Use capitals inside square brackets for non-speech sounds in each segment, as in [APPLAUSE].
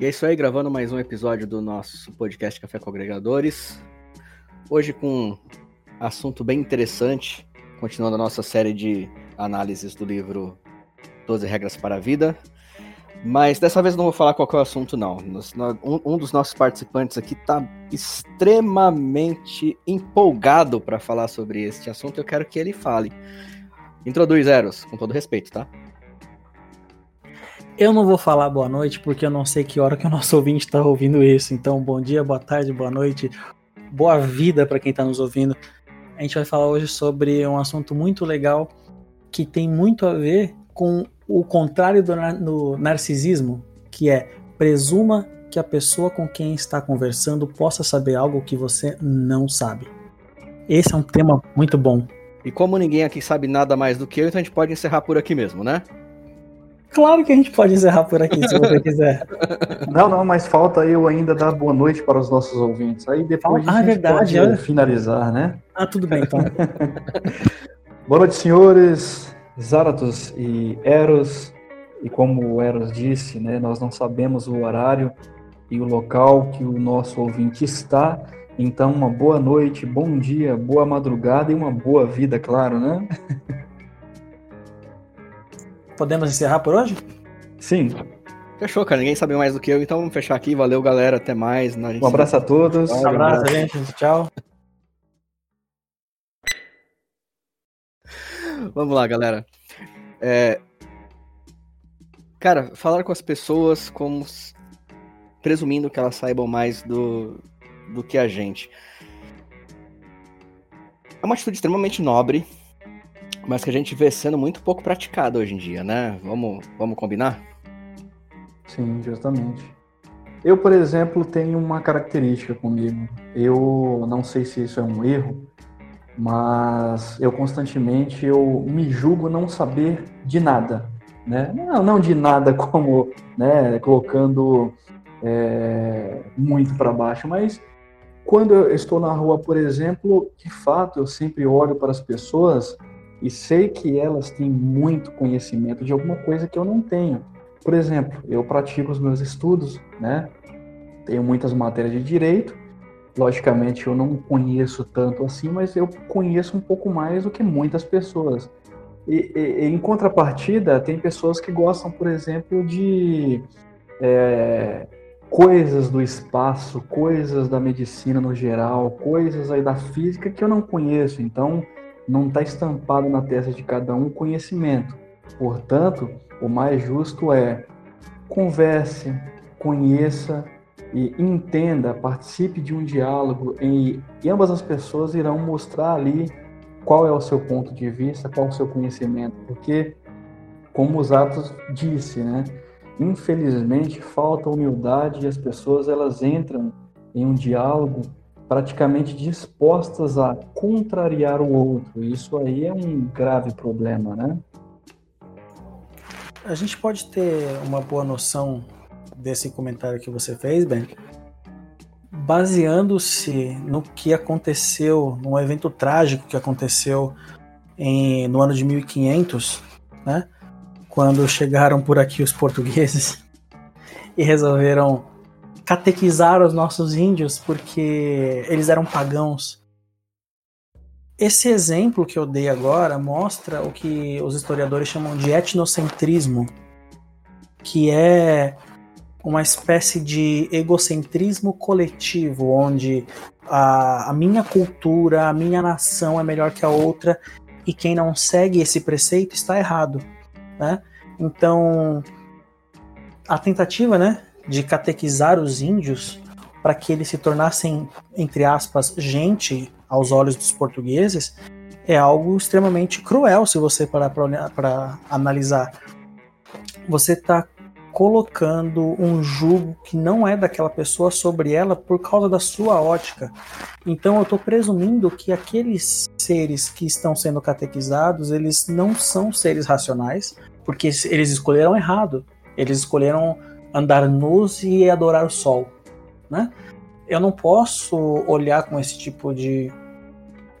E é isso aí, gravando mais um episódio do nosso podcast Café com Agregadores. Hoje com um assunto bem interessante, continuando a nossa série de análises do livro 12 Regras para a Vida. Mas dessa vez não vou falar qual é o assunto, não. Um, dos nossos participantes aqui está extremamente empolgado para falar sobre este assunto. Eu quero que ele fale. Introduz, Eros, com todo respeito, tá? Eu não vou falar boa noite porque eu não sei que hora que o nosso ouvinte está ouvindo isso. Então, bom dia, boa tarde, boa noite, boa vida para quem está nos ouvindo. A gente vai falar hoje sobre um assunto muito legal que tem muito a ver com o contrário do, no narcisismo, que é presuma que a pessoa com quem está conversando possa saber algo que você não sabe. Esse é um tema muito bom. E como ninguém aqui sabe nada mais do que eu, então a gente pode encerrar por aqui mesmo, né? Claro que a gente pode encerrar por aqui, se você quiser. [LAUGHS] Não, não, mas falta eu ainda dar boa noite para os nossos ouvintes. Aí depois ah, a gente verdade, pode finalizar, né? Ah, tudo bem, então. [LAUGHS] boa noite, senhores, Zaratos e Eros. E como o Eros disse, né, nós não sabemos o horário e o local que o nosso ouvinte está. Então, uma boa noite, bom dia, boa madrugada e uma boa vida, claro, né? [LAUGHS] Podemos encerrar por hoje? Sim. Fechou, cara. Ninguém sabe mais do que eu, então vamos fechar aqui. Valeu, galera. Até mais. Um abraço a todos. Um abraço, gente. Tchau. Vamos lá, galera. É... Cara, falar com as pessoas como presumindo que elas saibam mais do, do que a gente. É uma atitude extremamente nobre, mas que a gente vê sendo muito pouco praticada hoje em dia, né? Vamos, vamos combinar? Sim, justamente. Eu, por exemplo, tenho uma característica comigo. Eu não sei se isso é um erro, mas eu constantemente eu me julgo não saber de nada, né? Não, não de nada como, né, colocando é, muito para baixo, mas quando eu estou na rua, por exemplo, de fato eu sempre olho para as pessoas e sei que elas têm muito conhecimento de alguma coisa que eu não tenho. Por exemplo, eu pratico os meus estudos, né? Tenho muitas matérias de direito. Logicamente, eu não conheço tanto assim, mas eu conheço um pouco mais do que muitas pessoas. E, e em contrapartida, tem pessoas que gostam, por exemplo, de é, coisas do espaço, coisas da medicina no geral, coisas aí da física que eu não conheço. Então, não está estampado na testa de cada um conhecimento. Portanto, o mais justo é converse, conheça e entenda, participe de um diálogo e, e ambas as pessoas irão mostrar ali qual é o seu ponto de vista, qual é o seu conhecimento, porque como os atos disse, né? Infelizmente falta humildade e as pessoas elas entram em um diálogo praticamente dispostas a contrariar o outro. Isso aí é um grave problema, né? A gente pode ter uma boa noção desse comentário que você fez, Ben, baseando-se no que aconteceu, num evento trágico que aconteceu em, no ano de 1500, né? Quando chegaram por aqui os portugueses [LAUGHS] e resolveram catequizar os nossos índios porque eles eram pagãos. Esse exemplo que eu dei agora mostra o que os historiadores chamam de etnocentrismo, que é uma espécie de egocentrismo coletivo, onde a, a, minha cultura, a minha nação é melhor que a outra e quem não segue esse preceito está errado, né? Então, a tentativa, né, de catequizar os índios para que eles se tornassem, entre aspas, gente aos olhos dos portugueses, é algo extremamente cruel se você parar para analisar. Você está colocando um jugo que não é daquela pessoa sobre ela por causa da sua ótica. Então eu estou presumindo que aqueles seres que estão sendo catequizados, eles não são seres racionais, porque eles escolheram errado. Eles escolheram andar nus e adorar o sol, né? Eu não posso olhar com esse tipo de,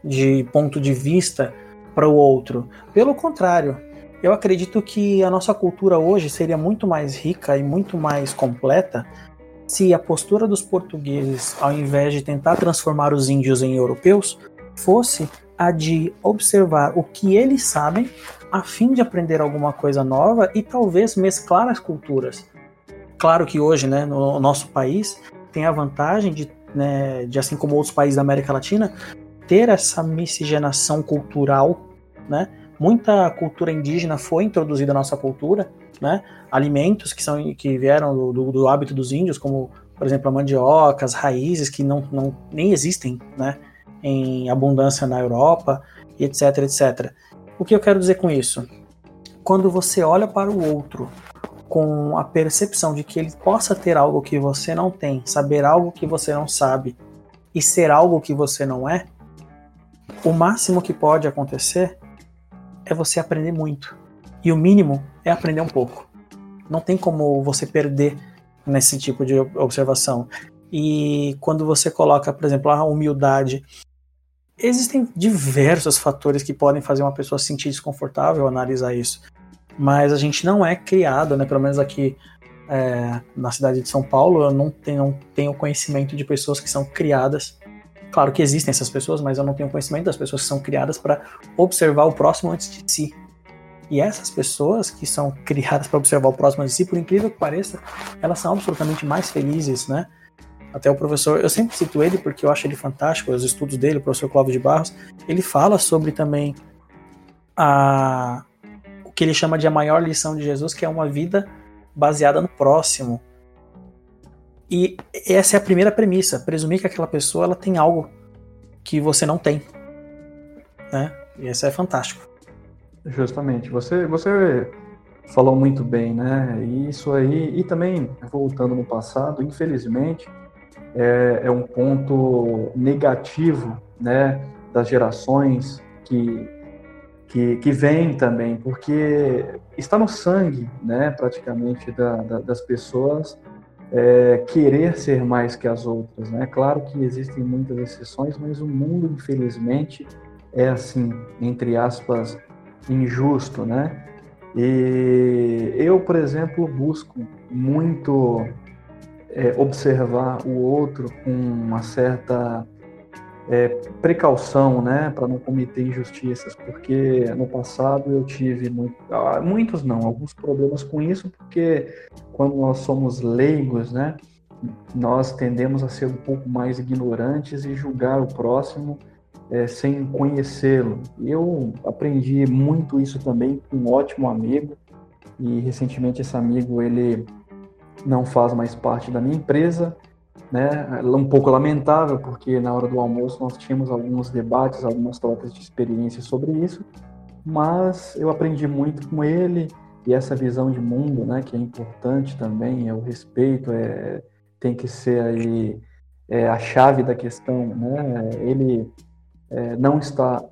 de ponto de vista para o outro. Pelo contrário, eu acredito que a nossa cultura hoje seria muito mais rica e muito mais completa se a postura dos portugueses, ao invés de tentar transformar os índios em europeus, fosse a de observar o que eles sabem, a fim de aprender alguma coisa nova e talvez mesclar as culturas. Claro que hoje, né, no nosso país, tem a vantagem de, né, de assim como outros países da América Latina, ter essa miscigenação cultural, né? Muita cultura indígena foi introduzida na nossa cultura, né? Alimentos que são que vieram do, do, do hábito dos índios, como por exemplo a mandioca, as raízes que não, não nem existem, né? Em abundância na Europa etc, etc. O que eu quero dizer com isso? Quando você olha para o outro com a percepção de que ele possa ter algo que você não tem, saber algo que você não sabe e ser algo que você não é, o máximo que pode acontecer é você aprender muito. E o mínimo é aprender um pouco. Não tem como você perder nesse tipo de observação. E quando você coloca, por exemplo, a humildade, existem diversos fatores que podem fazer uma pessoa se sentir desconfortável analisar isso. Mas a gente não é criado, né? Pelo menos aqui é, na cidade de São Paulo, eu não tenho, não tenho conhecimento de pessoas que são criadas. Claro que existem essas pessoas, mas eu não tenho conhecimento das pessoas que são criadas para observar o próximo antes de si. E essas pessoas que são criadas para observar o próximo de si, por incrível que pareça, elas são absolutamente mais felizes, né? Até o professor, eu sempre cito ele porque eu acho ele fantástico, os estudos dele, o professor Cláudio de Barros, ele fala sobre também a, que ele chama de a maior lição de Jesus, que é uma vida baseada no próximo. E essa é a primeira premissa, presumir que aquela pessoa ela tem algo que você não tem. Né? E isso é fantástico. Justamente. Você, você falou muito bem, né? E isso aí, e também voltando no passado, infelizmente, é, é um ponto negativo, né? Das gerações que, que, que vem também, porque está no sangue, né? Praticamente da, da, das pessoas é, querer ser mais que as outras, né? Claro que existem muitas exceções, mas o mundo, infelizmente, é assim, entre aspas, injusto, né? E eu, por exemplo, busco muito é, observar o outro com uma certa é, precaução, né, para não cometer injustiças, porque no passado eu tive muito, ah, muitos não, alguns problemas com isso, porque quando nós somos leigos, né, nós tendemos a ser um pouco mais ignorantes e julgar o próximo é, sem conhecê-lo. Eu aprendi muito isso também com um ótimo amigo e recentemente esse amigo ele não faz mais parte da minha empresa, né? Um pouco lamentável porque na hora do almoço nós tínhamos alguns debates, algumas trocas de experiência sobre isso, mas eu aprendi muito com ele e essa visão de mundo, né? Que é importante também, é o respeito, é tem que ser aí é, a chave da questão, né? Ele é, não está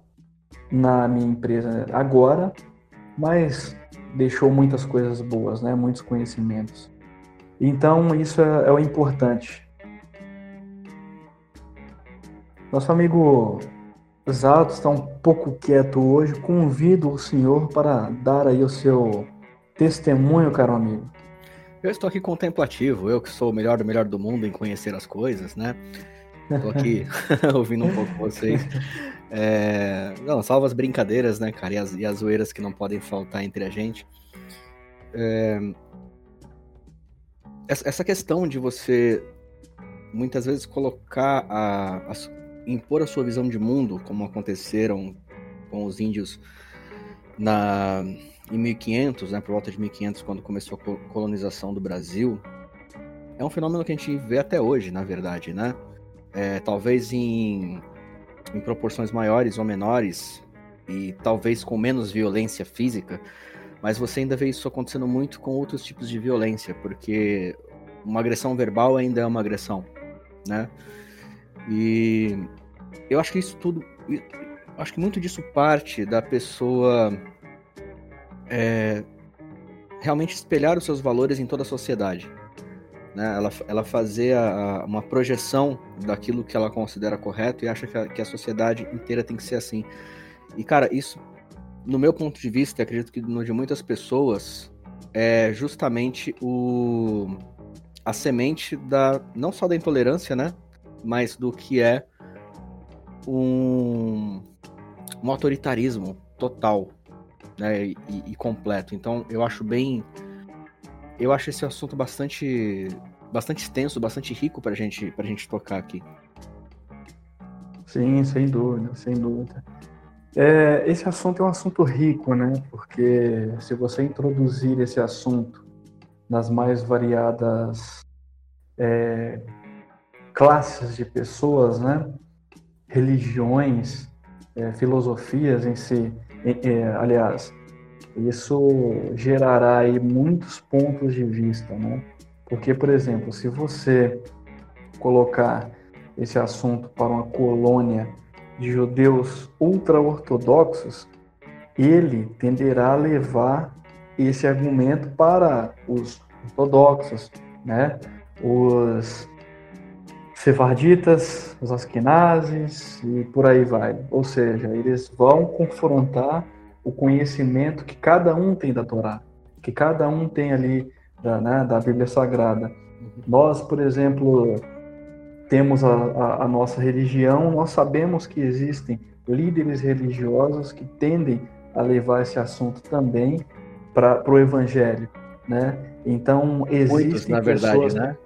na minha empresa agora, mas deixou muitas coisas boas, né? muitos conhecimentos. Então, isso é, é o importante. Nosso amigo Zato está um pouco quieto hoje. Convido o senhor para dar aí o seu testemunho, caro amigo. Eu estou aqui contemplativo, eu que sou o melhor do melhor do mundo em conhecer as coisas, né? Tô aqui [LAUGHS] [LAUGHS] ouvindo um pouco vocês. É... Não, salva as brincadeiras, né, cara? E as, e as zoeiras que não podem faltar entre a gente. É... Essa questão de você muitas vezes colocar a, a, impor a sua visão de mundo, como aconteceram com os índios na em 1500, né, por volta de 1500, quando começou a colonização do Brasil, é um fenômeno que a gente vê até hoje, na verdade, né? é, talvez em, em proporções maiores ou menores, e talvez com menos violência física, mas você ainda vê isso acontecendo muito com outros tipos de violência, porque uma agressão verbal ainda é uma agressão, né? E eu acho que isso tudo, acho que muito disso parte da pessoa é, realmente espelhar os seus valores em toda a sociedade né? Ela, ela fazer a, uma projeção daquilo que ela considera correto e acha que a, que a sociedade inteira tem que ser assim. E, cara, isso, no meu ponto de vista, acredito que no de muitas pessoas, é justamente o, a semente da não só da intolerância, né, mas do que é um, um autoritarismo total, né, e, e completo. Então, eu acho bem eu acho esse assunto bastante bastante extenso, bastante rico para gente, a gente tocar aqui. Sim, sem dúvida, sem dúvida. É, esse assunto é um assunto rico, né? Porque se você introduzir esse assunto nas mais variadas é, classes de pessoas, né? Religiões, é, filosofias em si, é, aliás, isso gerará aí muitos pontos de vista, né? Porque, por exemplo, se você colocar esse assunto para uma colônia de judeus ultra-ortodoxos, ele tenderá a levar esse argumento para os ortodoxos, né? Os sefarditas, os askenazes e por aí vai. Ou seja, eles vão confrontar o conhecimento que cada um tem da Torá, que cada um tem ali da, né, da Bíblia Sagrada. Nós, por exemplo, temos a, a, a nossa religião, nós sabemos que existem líderes religiosos que tendem a levar esse assunto também para o Evangelho, né? Então existem Muitos, na verdade, pessoas... né?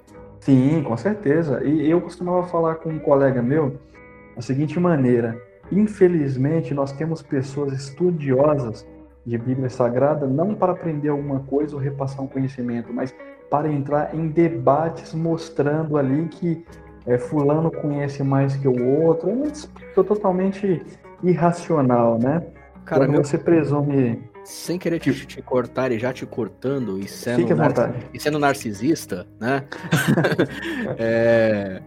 Sim, com certeza. E eu costumava falar com um colega meu da seguinte maneira: infelizmente nós temos pessoas estudiosas de Bíblia Sagrada não para aprender alguma coisa ou repassar um conhecimento, mas para entrar em debates mostrando ali que é, fulano conhece mais que o outro. É totalmente irracional, né? Cara, Quando meu... você presume sem querer te, te, cortar e já te cortando e sendo, nar... e sendo narcisista, né? [LAUGHS] é...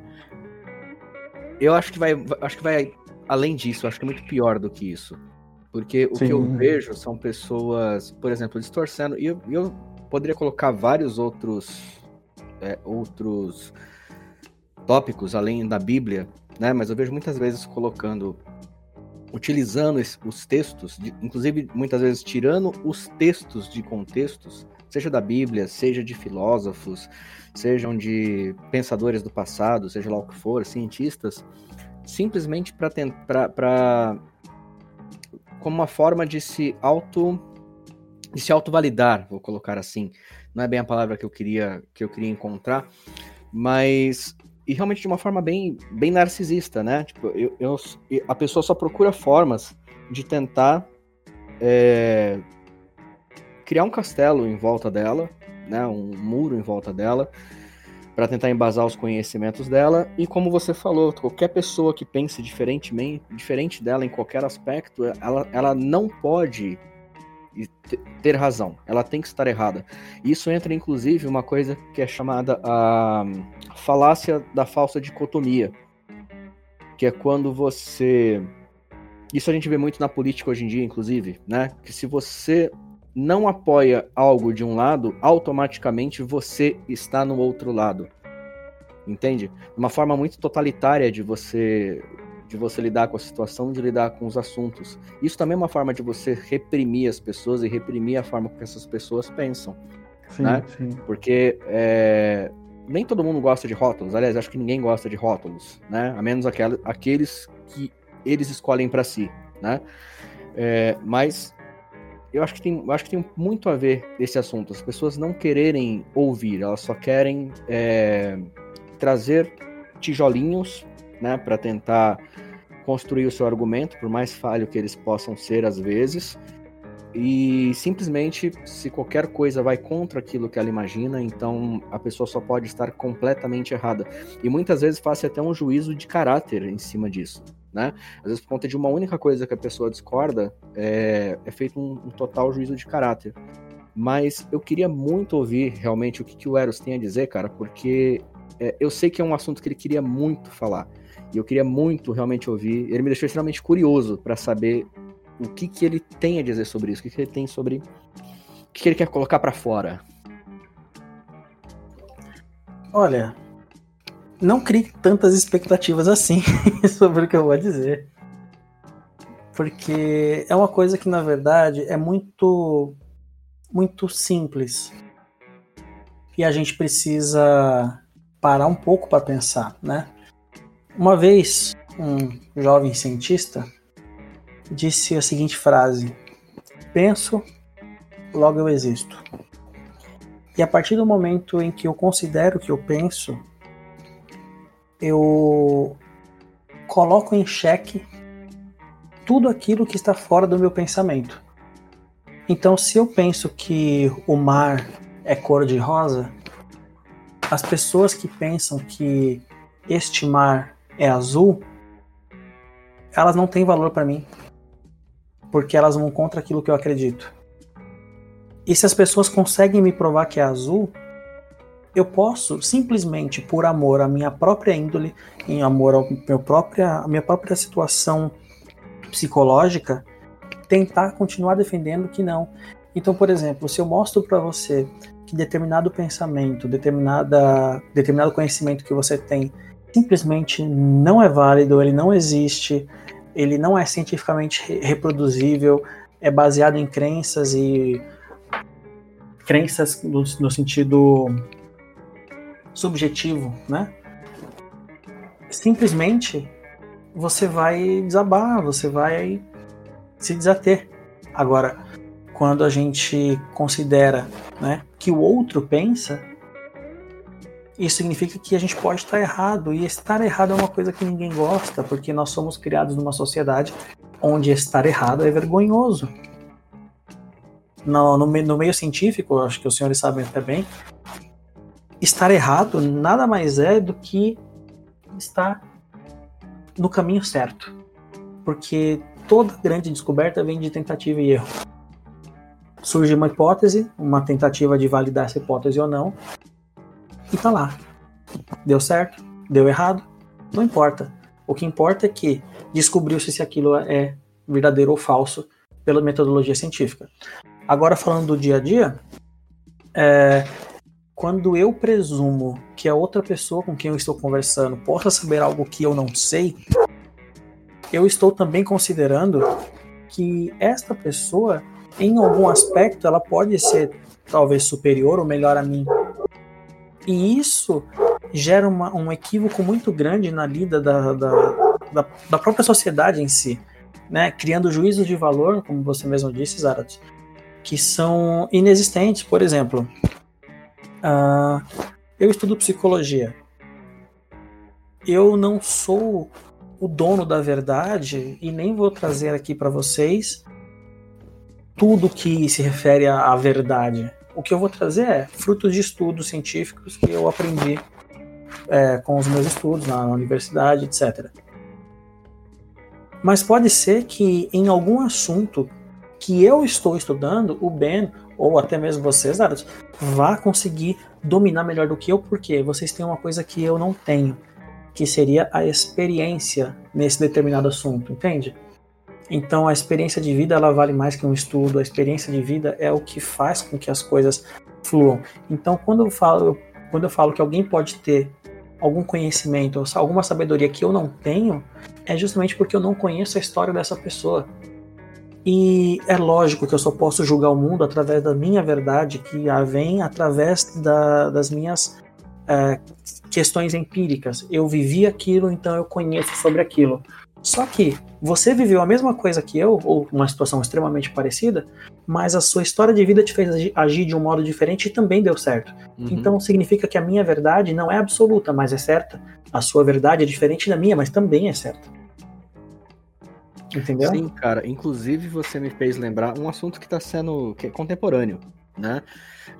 Eu acho que vai, acho que vai além disso, acho que é muito pior do que isso. Porque o Sim. que eu vejo são pessoas, por exemplo, distorcendo. E eu, eu poderia colocar vários outros, é, outros tópicos além da Bíblia, né? Mas eu vejo muitas vezes colocando, utilizando os textos, inclusive muitas vezes tirando os textos de contextos, seja da Bíblia, seja de filósofos, sejam de pensadores do passado, seja lá o que for, cientistas, simplesmente para como uma forma de se auto de se autovalidar, vou colocar assim. Não é bem a palavra que eu queria que eu queria encontrar, mas e realmente de uma forma bem bem narcisista, né? Tipo, eu, eu a pessoa só procura formas de tentar é, criar um castelo em volta dela, né? Um muro em volta dela para tentar embasar os conhecimentos dela. E como você falou, qualquer pessoa que pense diferentemente, diferente dela em qualquer aspecto, ela, ela não pode ter razão, ela tem que estar errada. Isso entra inclusive uma coisa que é chamada a falácia da falsa dicotomia, que é quando você isso a gente vê muito na política hoje em dia, inclusive, né? Que se você não apoia algo de um lado, automaticamente você está no outro lado. Entende? Uma forma muito totalitária de você de você lidar com a situação, de lidar com os assuntos. Isso também é uma forma de você reprimir as pessoas e reprimir a forma que essas pessoas pensam. Sim, né? sim. Porque é, nem todo mundo gosta de rótulos. Aliás, acho que ninguém gosta de rótulos, né? A menos aquel, aqueles que eles escolhem para si, né? É, mas eu acho que tem, eu acho que tem muito a ver esse assunto. As pessoas não quererem ouvir, elas só querem é, trazer tijolinhos, né, para tentar construir o seu argumento, por mais falho que eles possam ser às vezes. E simplesmente, se qualquer coisa vai contra aquilo que ela imagina, então a pessoa só pode estar completamente errada. E muitas vezes faz até um juízo de caráter em cima disso né? Às vezes por conta de uma única coisa que a pessoa discorda, é, é feito um, um, total juízo de caráter. Mas eu queria muito ouvir realmente o que, que o Eros tem a dizer, cara, porque é, eu sei que é um assunto que ele queria muito falar. E eu queria muito realmente ouvir. Ele me deixou extremamente curioso para saber o que, que ele tem a dizer sobre isso, o que, que ele tem sobre. O que, que ele quer colocar para fora. Olha, não crie tantas expectativas assim [LAUGHS] sobre o que eu vou dizer. Porque é uma coisa que, na verdade, é muito, muito simples. e a gente precisa parar um pouco para pensar, né? Uma vez, um jovem cientista disse a seguinte frase: Penso, logo eu existo. E a partir do momento em que eu considero que eu penso, eu coloco em xeque tudo aquilo que está fora do meu pensamento. Então, se eu penso que o mar é cor de rosa, as pessoas que pensam que este mar é azul, elas não têm valor para mim, porque elas vão contra aquilo que eu acredito. E se as pessoas conseguem me provar que é azul, eu posso simplesmente por amor à minha própria índole, em amor ao meu própria, à minha própria situação psicológica, tentar continuar defendendo que não. Então, por exemplo, se eu mostro para você que determinado pensamento, determinada, determinado conhecimento que você tem simplesmente não é válido, ele não existe, ele não é cientificamente reproduzível, é baseado em crenças e crenças no, no sentido subjetivo, né? Simplesmente você vai desabar, você vai se desater. Agora, quando a gente considera né, que o outro pensa, isso significa que a gente pode estar errado. E estar errado é uma coisa que ninguém gosta, porque nós somos criados numa sociedade onde estar errado é vergonhoso. No, no, no meio científico, acho que os senhores sabem até bem, estar errado nada mais é do que estar no caminho certo. Porque toda grande descoberta vem de tentativa e erro. Surge uma hipótese, uma tentativa de validar essa hipótese ou não, e tá lá. Deu certo? Deu errado? Não importa. O que importa é que descobriu-se se aquilo é verdadeiro ou falso pela metodologia científica. Agora, falando do dia a dia, é, quando eu presumo que a outra pessoa com quem eu estou conversando possa saber algo que eu não sei, eu estou também considerando que esta pessoa, em algum aspecto, ela pode ser talvez superior ou melhor a mim. E isso gera uma, um equívoco muito grande na lida da, da, da, da, própria sociedade em si, né? criando juízos de valor, como você mesmo disse, Zarat, que são inexistentes. Por exemplo, uh, eu estudo psicologia. Eu não sou o dono da verdade e nem vou trazer aqui para vocês tudo que se refere à verdade. O que eu vou trazer é frutos de estudos científicos que eu aprendi é, com os meus estudos na universidade, etc. Mas pode ser que em algum assunto que eu estou estudando, o Ben ou até mesmo vocês, Daros, vá conseguir dominar melhor do que eu, porque vocês têm uma coisa que eu não tenho, que seria a experiência nesse determinado assunto, entende? Então a experiência de vida ela vale mais que um estudo, a experiência de vida é o que faz com que as coisas fluam. Então quando eu falo, quando eu falo que alguém pode ter algum conhecimento, alguma sabedoria que eu não tenho, é justamente porque eu não conheço a história dessa pessoa. E é lógico que eu só posso julgar o mundo através da minha verdade, que vem através da, das minhas é, questões empíricas. Eu vivi aquilo, então eu conheço sobre aquilo. Só que você viveu a mesma coisa que eu, ou uma situação extremamente parecida, mas a sua história de vida te fez agir de um modo diferente e também deu certo. Uhum. Então significa que a minha verdade não é absoluta, mas é certa. A sua verdade é diferente da minha, mas também é certa. Entendeu? Sim, cara. Inclusive você me fez lembrar um assunto que está sendo que é contemporâneo, né?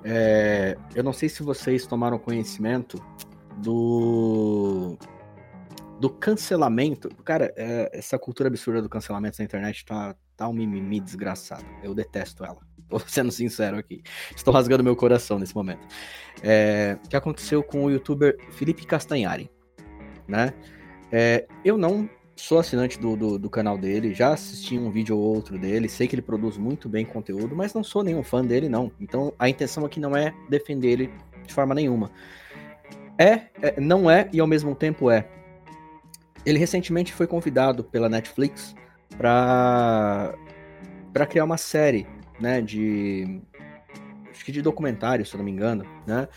É, eu não sei se vocês tomaram conhecimento do do cancelamento. Cara, é, essa cultura absurda do cancelamento na internet tá, tá um mimimi desgraçado. Eu detesto ela. [LAUGHS] Tô sendo sincero aqui. Estou rasgando meu coração nesse momento. É, o que aconteceu com o youtuber Felipe Castanhari, né? É, eu não sou assinante do, do, do, canal dele, já assisti um vídeo ou outro dele, sei que ele produz muito bem conteúdo, mas não sou nenhum fã dele, não. Então a intenção aqui não é defender ele de forma nenhuma. É, é não é e ao mesmo tempo é. Ele recentemente foi convidado pela Netflix para para criar uma série, né, de acho que de documentário, se eu não me engano, né?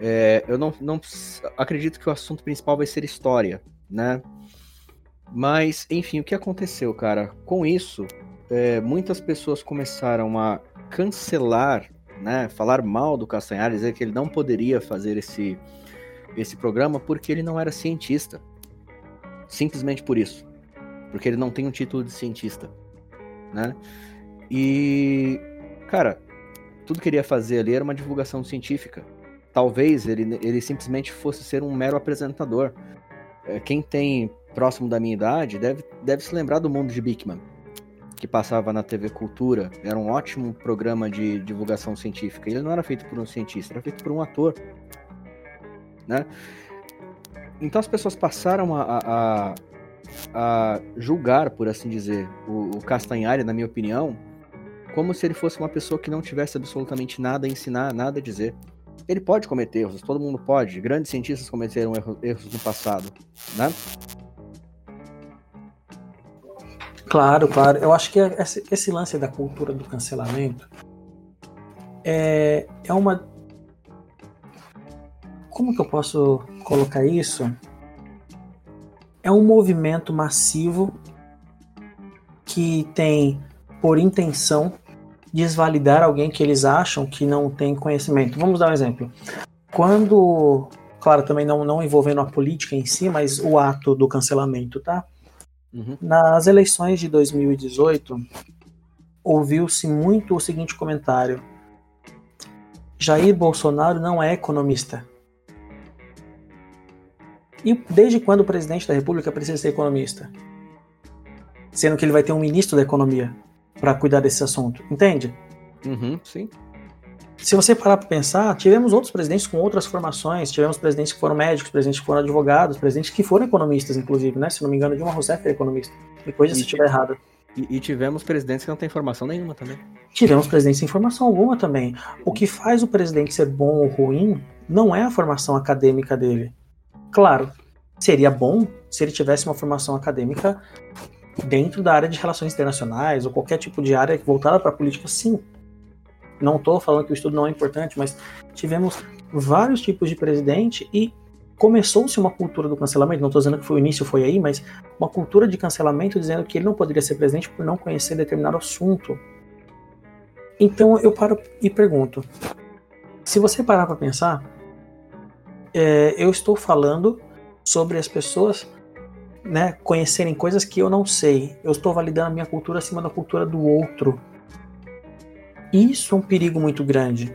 É, eu não, não acredito que o assunto principal vai ser história, né? Mas, enfim, o que aconteceu, cara? Com isso, é, muitas pessoas começaram a cancelar, né? Falar mal do Castanhari, dizer que ele não poderia fazer esse, esse programa porque ele não era cientista. Simplesmente por isso. Porque ele não tem um título de cientista, né? E, cara, tudo que ele ia fazer ali era uma divulgação científica. Talvez ele, ele simplesmente fosse ser um mero apresentador. É, quem tem próximo da minha idade deve, deve se lembrar do Mundo de Bickman, que passava na TV Cultura. Era um ótimo programa de divulgação científica. Ele não era feito por um cientista, era feito por um ator. Né? Então as pessoas passaram a, a, a julgar, por assim dizer, o, o Castanhari, na minha opinião, como se ele fosse uma pessoa que não tivesse absolutamente nada a ensinar, nada a dizer. Ele pode cometer erros, todo mundo pode. Grandes cientistas cometeram erros, erros no passado, né? Claro, claro. Eu acho que esse, lance da cultura do cancelamento é, é uma. Como que eu posso colocar isso? É um movimento massivo que tem por intenção desvalidar alguém que eles acham que não tem conhecimento. Vamos dar um exemplo. Quando, claro, também não, não envolvendo a política em si, mas o ato do cancelamento, tá? Uhum. Nas eleições de 2018, ouviu-se muito o seguinte comentário: Jair Bolsonaro não é economista. E desde quando o presidente da República precisa ser economista? Sendo que ele vai ter um ministro da Economia para cuidar desse assunto, entende? Uhum, sim. Se você parar para pensar, tivemos outros presidentes com outras formações, tivemos presidentes que foram médicos, presidentes que foram advogados, presidentes que foram economistas, inclusive, né? Se não me engano, Dilma Rousseff era economista. Me coisa se estiver errado. E, e, tivemos presidentes que não têm formação nenhuma também. Tivemos presidentes sem formação alguma também. O que faz o presidente ser bom ou ruim não é a formação acadêmica dele. Claro, seria bom se ele tivesse uma formação acadêmica dentro da área de relações internacionais ou qualquer tipo de área voltada para a política, sim. Não estou falando que o estudo não é importante, mas tivemos vários tipos de presidente e começou-se uma cultura do cancelamento. Não estou dizendo que foi o início, foi aí, mas uma cultura de cancelamento dizendo que ele não poderia ser presidente por não conhecer determinado assunto. Então eu paro e pergunto: se você parar para pensar, é, eu estou falando sobre as pessoas né, conhecerem coisas que eu não sei. Eu estou validando a minha cultura acima da cultura do outro. Isso é um perigo muito grande,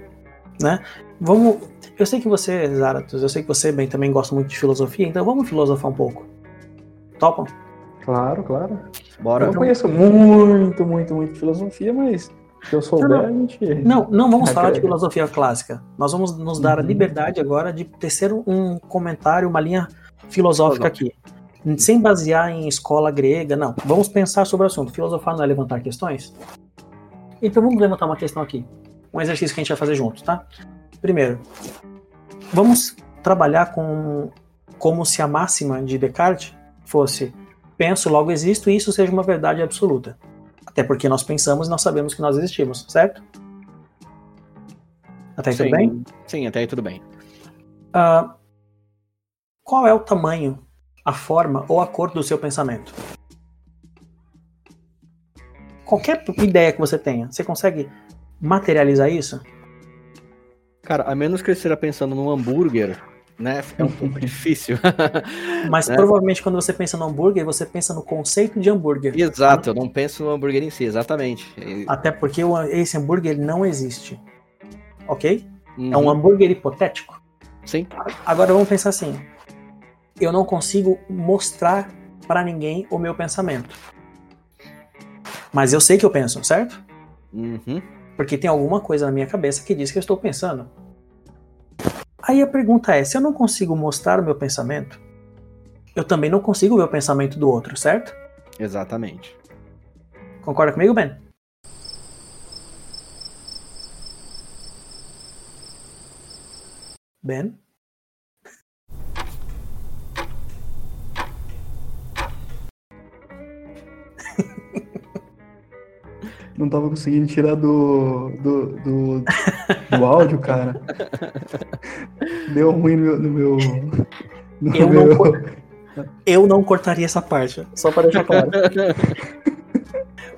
né? Vamos, eu sei que você, Zaratus, eu sei que você bem também gosta muito de filosofia, então vamos filosofar um pouco. Topam? Claro, claro. Bora. Eu não conheço muito, muito, muito de filosofia, mas se eu souber, não, a gente. Não, não vamos falar de filosofia clássica. Nós vamos nos dar uhum. a liberdade agora de tecer um comentário, uma linha filosófica aqui sem basear em escola grega, não. Vamos pensar sobre o assunto. Filosofar não é levantar questões? Então vamos levantar uma questão aqui. Um exercício que a gente vai fazer juntos, tá? Primeiro, vamos trabalhar com como se a máxima de Descartes fosse penso, logo existo, e isso seja uma verdade absoluta. Até porque nós pensamos e nós sabemos que nós existimos, certo? Até aí sim, tudo bem? Sim, até aí tudo bem. Uh, qual é o tamanho a forma ou a cor do seu pensamento. Qualquer ideia que você tenha, você consegue materializar isso? Cara, a menos que eu esteja pensando num hambúrguer, né? É um pouco [LAUGHS] difícil. Mas [LAUGHS] né? provavelmente quando você pensa no hambúrguer, você pensa no conceito de hambúrguer. Exato, eu não penso no hambúrguer em si, exatamente. Até porque esse hambúrguer não existe. Ok? Uhum. É um uhum. hambúrguer hipotético. Sim. Agora vamos pensar assim: eu não consigo mostrar para ninguém o meu pensamento. Mas eu sei que eu penso, certo? Uhum. Porque tem alguma coisa na minha cabeça que diz que eu estou pensando. Aí a pergunta é: se eu não consigo mostrar o meu pensamento, eu também não consigo ver o pensamento do outro, certo? Exatamente. Concorda comigo, Ben? Ben? Não tava conseguindo tirar do, do, do, do áudio, cara. Deu ruim no meu. No meu, no Eu meu... não, eu não cortaria essa parte, só para deixar claro.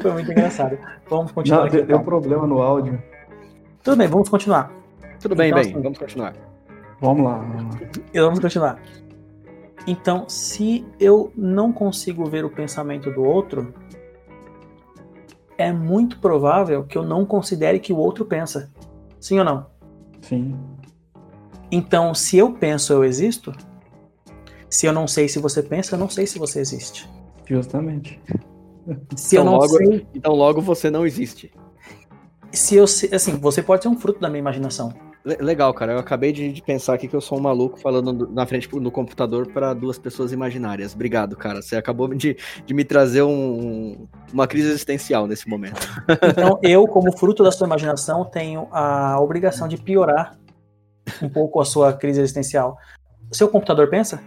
Foi muito engraçado. Vamos continuar. Não, aqui, deu, deu então. problema no áudio. Tudo bem, vamos continuar. Tudo bem, Então, bem, assim- vamos continuar. Vamos lá, vamos lá. Vamos continuar. Então, se eu não consigo ver o pensamento do outro, é muito provável que eu não considere que o outro pensa. Sim ou não? Sim. Então, se eu penso, eu existo? Se eu não sei se você pensa, eu não sei se você existe. Justamente. Se eu Então, não logo- sei, Então logo você não existe. se eu assim, você pode ser um fruto da minha imaginação. Le- Legal, cara. Eu acabei de, de pensar aqui que eu sou um maluco falando do- na frente no computador para duas pessoas imaginárias. Obrigado, cara. Você acabou de, de me trazer um- uma crise existencial nesse momento. Então, eu, como fruto da sua imaginação, tenho a obrigação de piorar um pouco a sua crise existencial. O seu computador pensa?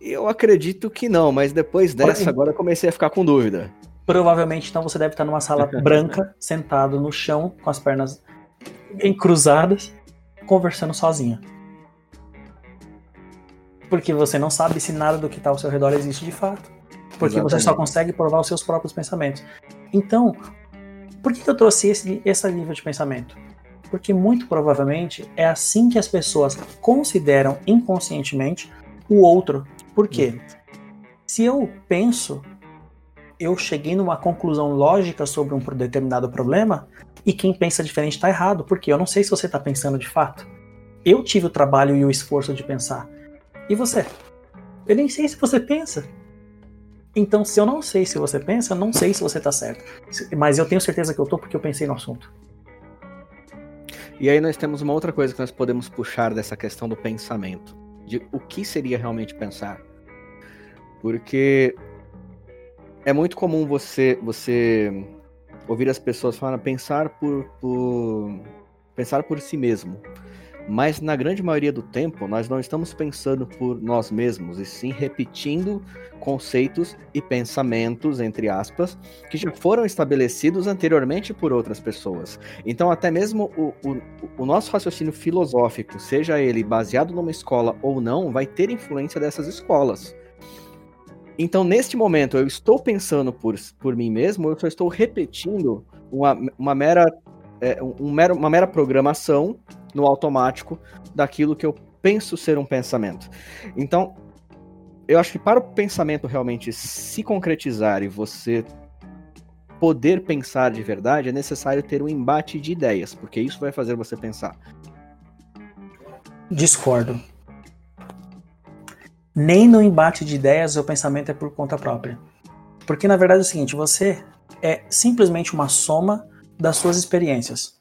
Eu acredito que não, mas depois dessa, agora eu comecei a ficar com dúvida. Provavelmente, então, você deve estar numa sala [LAUGHS] branca, sentado no chão, com as pernas encruzadas, conversando sozinho. Porque você não sabe se nada do que está ao seu redor existe de fato. Porque você só Exatamente. consegue provar os seus próprios pensamentos. Então, por que que eu trouxe esse, esse nível de pensamento? Porque muito provavelmente é assim que as pessoas consideram inconscientemente o outro. Por quê? Se eu penso eu cheguei numa conclusão lógica sobre um determinado problema e quem pensa diferente está errado, porque eu não sei se você está pensando de fato. Eu tive o trabalho e o esforço de pensar. E você? Eu nem sei se você pensa. Então, se eu não sei se você pensa, não sei se você está certo. Mas eu tenho certeza que eu tô porque eu pensei no assunto. E aí nós temos uma outra coisa que nós podemos puxar dessa questão do pensamento. De o que seria realmente pensar. Porque é muito comum você você ouvir as pessoas falando pensar por, por pensar por si mesmo. Mas na grande maioria do tempo, nós não estamos pensando por nós mesmos, e sim repetindo conceitos e pensamentos, entre aspas, que já foram estabelecidos anteriormente por outras pessoas. Então, até mesmo o, o, o nosso raciocínio filosófico, seja ele baseado numa escola ou não, vai ter influência dessas escolas. Então, neste momento, eu estou pensando por, por mim mesmo, eu só estou repetindo uma, uma, mera, é, um mero, uma mera programação no automático daquilo que eu penso ser um pensamento. Então, eu acho que para o pensamento realmente se concretizar e você poder pensar de verdade, é necessário ter um embate de ideias, porque isso vai fazer você pensar. Discordo. Nem no embate de ideias o pensamento é por conta própria. Porque na verdade é o seguinte, você é simplesmente uma soma das suas experiências.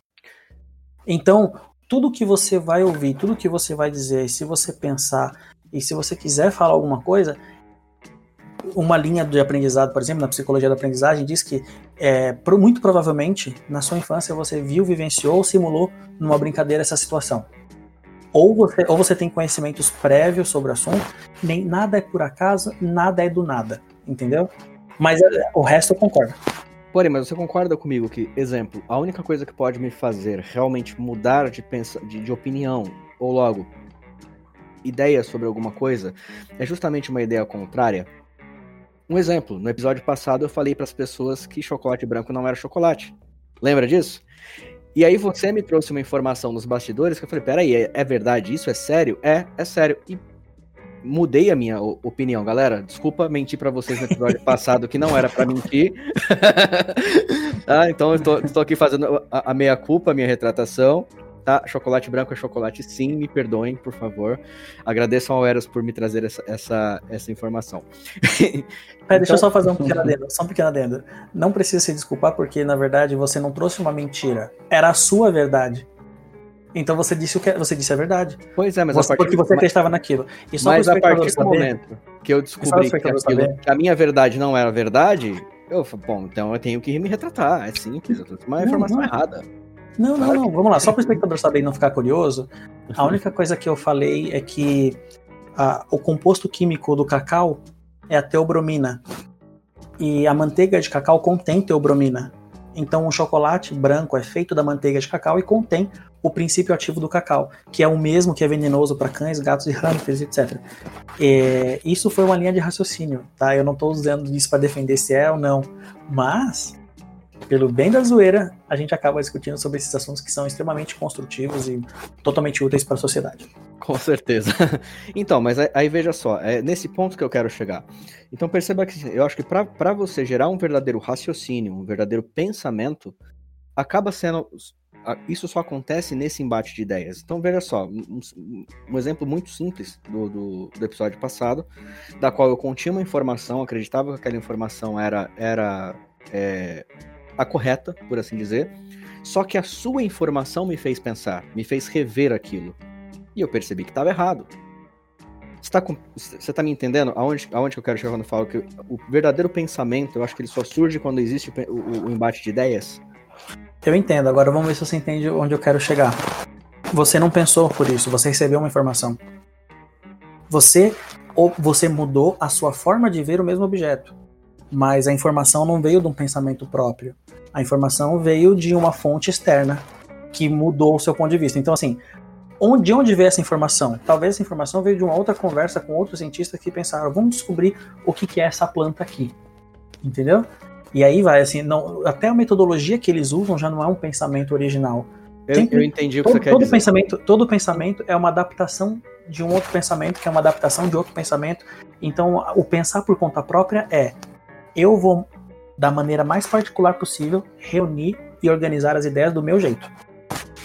Então, tudo que você vai ouvir, tudo que você vai dizer, se você pensar e se você quiser falar alguma coisa, uma linha de aprendizado, por exemplo, na psicologia da aprendizagem, diz que é, muito provavelmente na sua infância você viu, vivenciou ou simulou numa brincadeira essa situação. Ou você, ou você tem conhecimentos prévios sobre o assunto, nem nada é por acaso, nada é do nada, entendeu? Mas é, o resto eu concordo. Porém, mas você concorda comigo que, exemplo, a única coisa que pode me fazer realmente mudar de, pensa de, de opinião, ou logo, ideia sobre alguma coisa, é justamente uma ideia contrária? Um exemplo, no episódio passado eu falei para as pessoas que chocolate branco não era chocolate. Lembra disso? E aí você me trouxe uma informação nos bastidores que eu falei, peraí, é, é verdade isso? É sério? É, é sério. E mudei a minha opinião, galera. Desculpa mentir para vocês no episódio [LAUGHS] passado que não era para mentir. tá? [LAUGHS] Então eu tô, tô aqui fazendo a, a meia culpa, a minha retratação. Tá? Chocolate branco é chocolate, sim, me perdoem, por favor. Agradeço ao Eros por me trazer essa, essa, essa informação. [LAUGHS] Pera, deixa eu Então- só fazer um pequeno adendo, só um pequeno adendo. Não precisa se desculpar porque, na verdade, você não trouxe uma mentira. Era a sua verdade. Então você disse o que você disse a verdade. Pois é, mas Você- a partir porque você acreditava naquilo. E só Mas a partir do saber- momento que eu descobri que, aquilo, que a minha verdade não era verdade, eu falei, bom, então eu tenho que me retratar. É simples, eu trouxe uma informação não. errada. Não, não, não. Vamos lá. Só para o [LAUGHS] espectador saber e não ficar curioso, a única coisa que eu falei é que a- o composto químico do cacau é a teobromina. E a manteiga de cacau contém teobromina. Então o chocolate branco é feito da manteiga de cacau e contém o princípio ativo do cacau, que é o mesmo que é venenoso para cães, gatos e hamsters, etc. É, isso foi uma linha de raciocínio, tá? Eu não estou usando isso para defender se é ou não, mas pelo bem da zoeira, a gente acaba discutindo sobre esses assuntos que são extremamente construtivos e totalmente úteis para a sociedade. Com certeza. [LAUGHS] Então, mas aí, veja só, é nesse ponto que eu quero chegar. Então perceba que eu acho que para você gerar um verdadeiro raciocínio, um verdadeiro pensamento, acaba sendo. Isso só acontece nesse embate de ideias. Então veja só, um, um exemplo muito simples do, do, do, episódio passado, da qual eu continha uma informação, acreditava que aquela informação era, era é, a correta, por assim dizer. Só que a sua informação me fez pensar, me fez rever aquilo. E eu percebi que estava errado. Você está tá me entendendo aonde, aonde eu quero chegar quando eu falo que o verdadeiro pensamento, eu acho que ele só surge quando existe o, o, o embate de ideias? Eu entendo, agora vamos ver se você entende onde eu quero chegar. Você não pensou por isso, você recebeu uma informação. Você ou você mudou a sua forma de ver o mesmo objeto, mas a informação não veio de um pensamento próprio. A informação veio de uma fonte externa que mudou o seu ponto de vista. Então, assim, onde, de onde veio essa informação? Talvez essa informação veio de uma outra conversa com outros cientistas que pensaram, vamos descobrir o que, que é essa planta aqui. Entendeu? E aí vai, assim, não, até a metodologia que eles usam já não é um pensamento original. Eu, Sempre, eu entendi o que todo, você quer todo dizer. Pensamento, todo pensamento é uma adaptação de um outro pensamento, que é uma adaptação de outro pensamento. Então, o pensar por conta própria é eu vou, da maneira mais particular possível, reunir e organizar as ideias do meu jeito.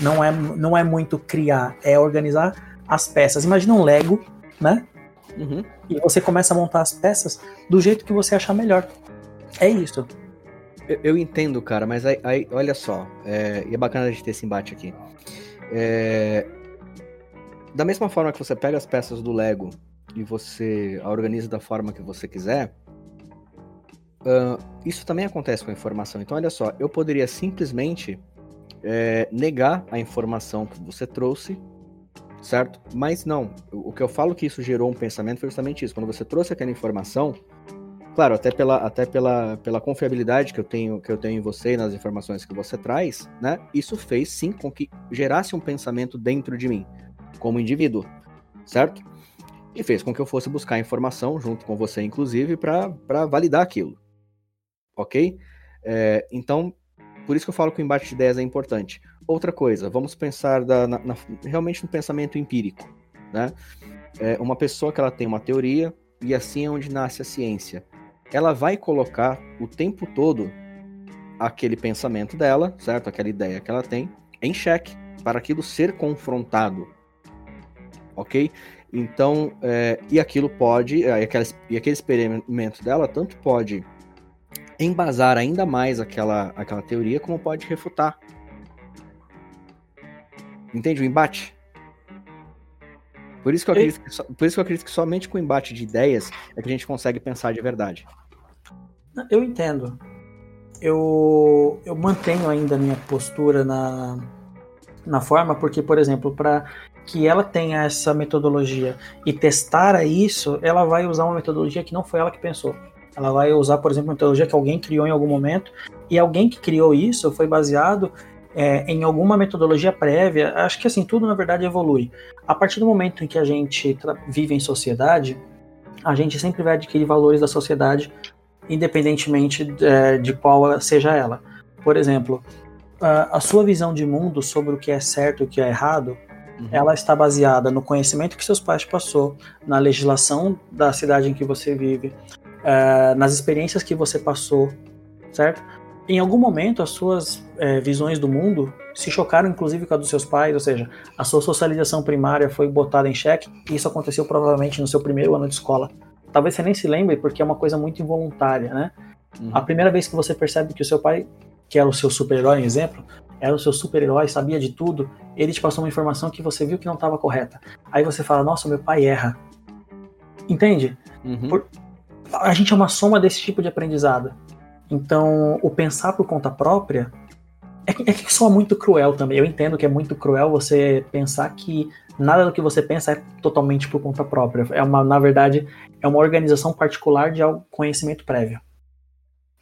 Não é, não é muito criar, é organizar as peças. Imagina um Lego, né? Uhum. E você começa a montar as peças do jeito que você achar melhor. É isso. Eu, eu entendo, cara, mas aí, aí olha só, é, e é bacana a gente ter esse embate aqui. É, da mesma forma que você pega as peças do Lego e você a organiza da forma que você quiser, Uh, isso também acontece com a informação. Então, olha só, eu poderia simplesmente é, negar a informação que você trouxe, certo? Mas não. O que eu falo que isso gerou um pensamento foi justamente isso. Quando você trouxe aquela informação, claro, até pela, até pela, pela confiabilidade que eu tenho que eu tenho em você e nas informações que você traz, né? Isso fez sim com que gerasse um pensamento dentro de mim, como indivíduo, certo? E fez com que eu fosse buscar informação junto com você, inclusive, para validar aquilo ok? É, então, por isso que eu falo que o embate de ideias é importante. Outra coisa, vamos pensar da, na, na, realmente no pensamento empírico, né? É uma pessoa que ela tem uma teoria e assim é onde nasce a ciência. Ela vai colocar o tempo todo aquele pensamento dela, certo? Aquela ideia que ela tem em xeque para aquilo ser confrontado, ok? Então, é, e aquilo pode, é, e aquele experimento dela tanto pode embasar ainda mais aquela, aquela teoria, como pode refutar. Entende o embate? Por isso, que eu acredito que, por isso que eu acredito que somente com o embate de ideias é que a gente consegue pensar de verdade. Eu entendo. Eu, eu mantenho ainda a minha postura na, na forma, porque, por exemplo, para que ela tenha essa metodologia e testar isso, ela vai usar uma metodologia que não foi ela que pensou. Ela vai usar, por exemplo, uma metodologia que alguém criou em algum momento, e alguém que criou isso foi baseado é, em alguma metodologia prévia. Acho que assim, tudo na verdade evolui. A partir do momento em que a gente vive em sociedade, a gente sempre vai adquirir valores da sociedade, independentemente de, é, de qual seja ela. Por exemplo, a, a sua visão de mundo sobre o que é certo e o que é errado Uhum. ela está baseada no conhecimento que seus pais passou, na legislação da cidade em que você vive, uh, nas experiências que você passou, certo? Em algum momento, as suas uh, visões do mundo se chocaram, inclusive, com a dos seus pais, ou seja, a sua socialização primária foi botada em xeque, e isso aconteceu provavelmente no seu primeiro ano de escola. Talvez você nem se lembre, porque é uma coisa muito involuntária, né? Uhum. A primeira vez que você percebe que o seu pai, que era o seu super-herói, exemplo, era o seu super-herói, sabia de tudo, ele te passou uma informação que você viu que não estava correta. Aí você fala, nossa, meu pai erra. Entende? Uhum. Por, a gente é uma soma desse tipo de aprendizado. Então, o pensar por conta própria é que, é que soa muito cruel também. Eu entendo que é muito cruel você pensar que nada do que você pensa é totalmente por conta própria. É uma, na verdade, é uma organização particular de conhecimento prévio.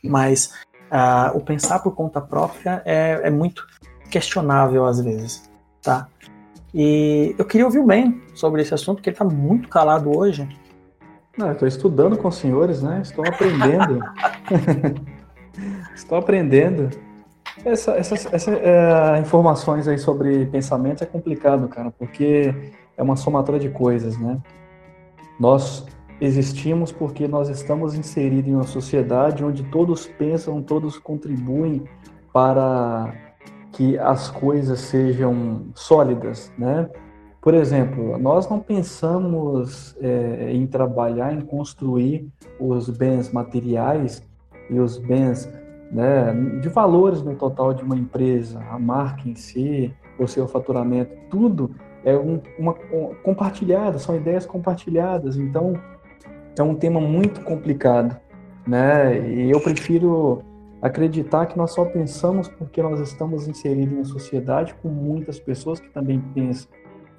Mas uh, o pensar por conta própria é, é muito questionável às vezes, tá? E eu queria ouvir o Ben sobre esse assunto, porque ele está muito calado hoje. Não, estou estudando com os senhores, né? Estou aprendendo. [LAUGHS] Estou aprendendo. Essa, essas essa, é, informações aí sobre pensamento é complicado, cara, porque é uma somatória de coisas, né? Nós existimos porque nós estamos inseridos em uma sociedade onde todos pensam, todos contribuem para que as coisas sejam sólidas, né? Por exemplo, nós não pensamos é, em trabalhar, em construir os bens materiais e os bens né, de valores no total de uma empresa, a marca em si, o seu faturamento, tudo é um, uma um, compartilhada, são ideias compartilhadas. Então, é um tema muito complicado, né? E eu prefiro acreditar que nós só pensamos porque nós estamos inseridos em uma sociedade com muitas pessoas que também pensam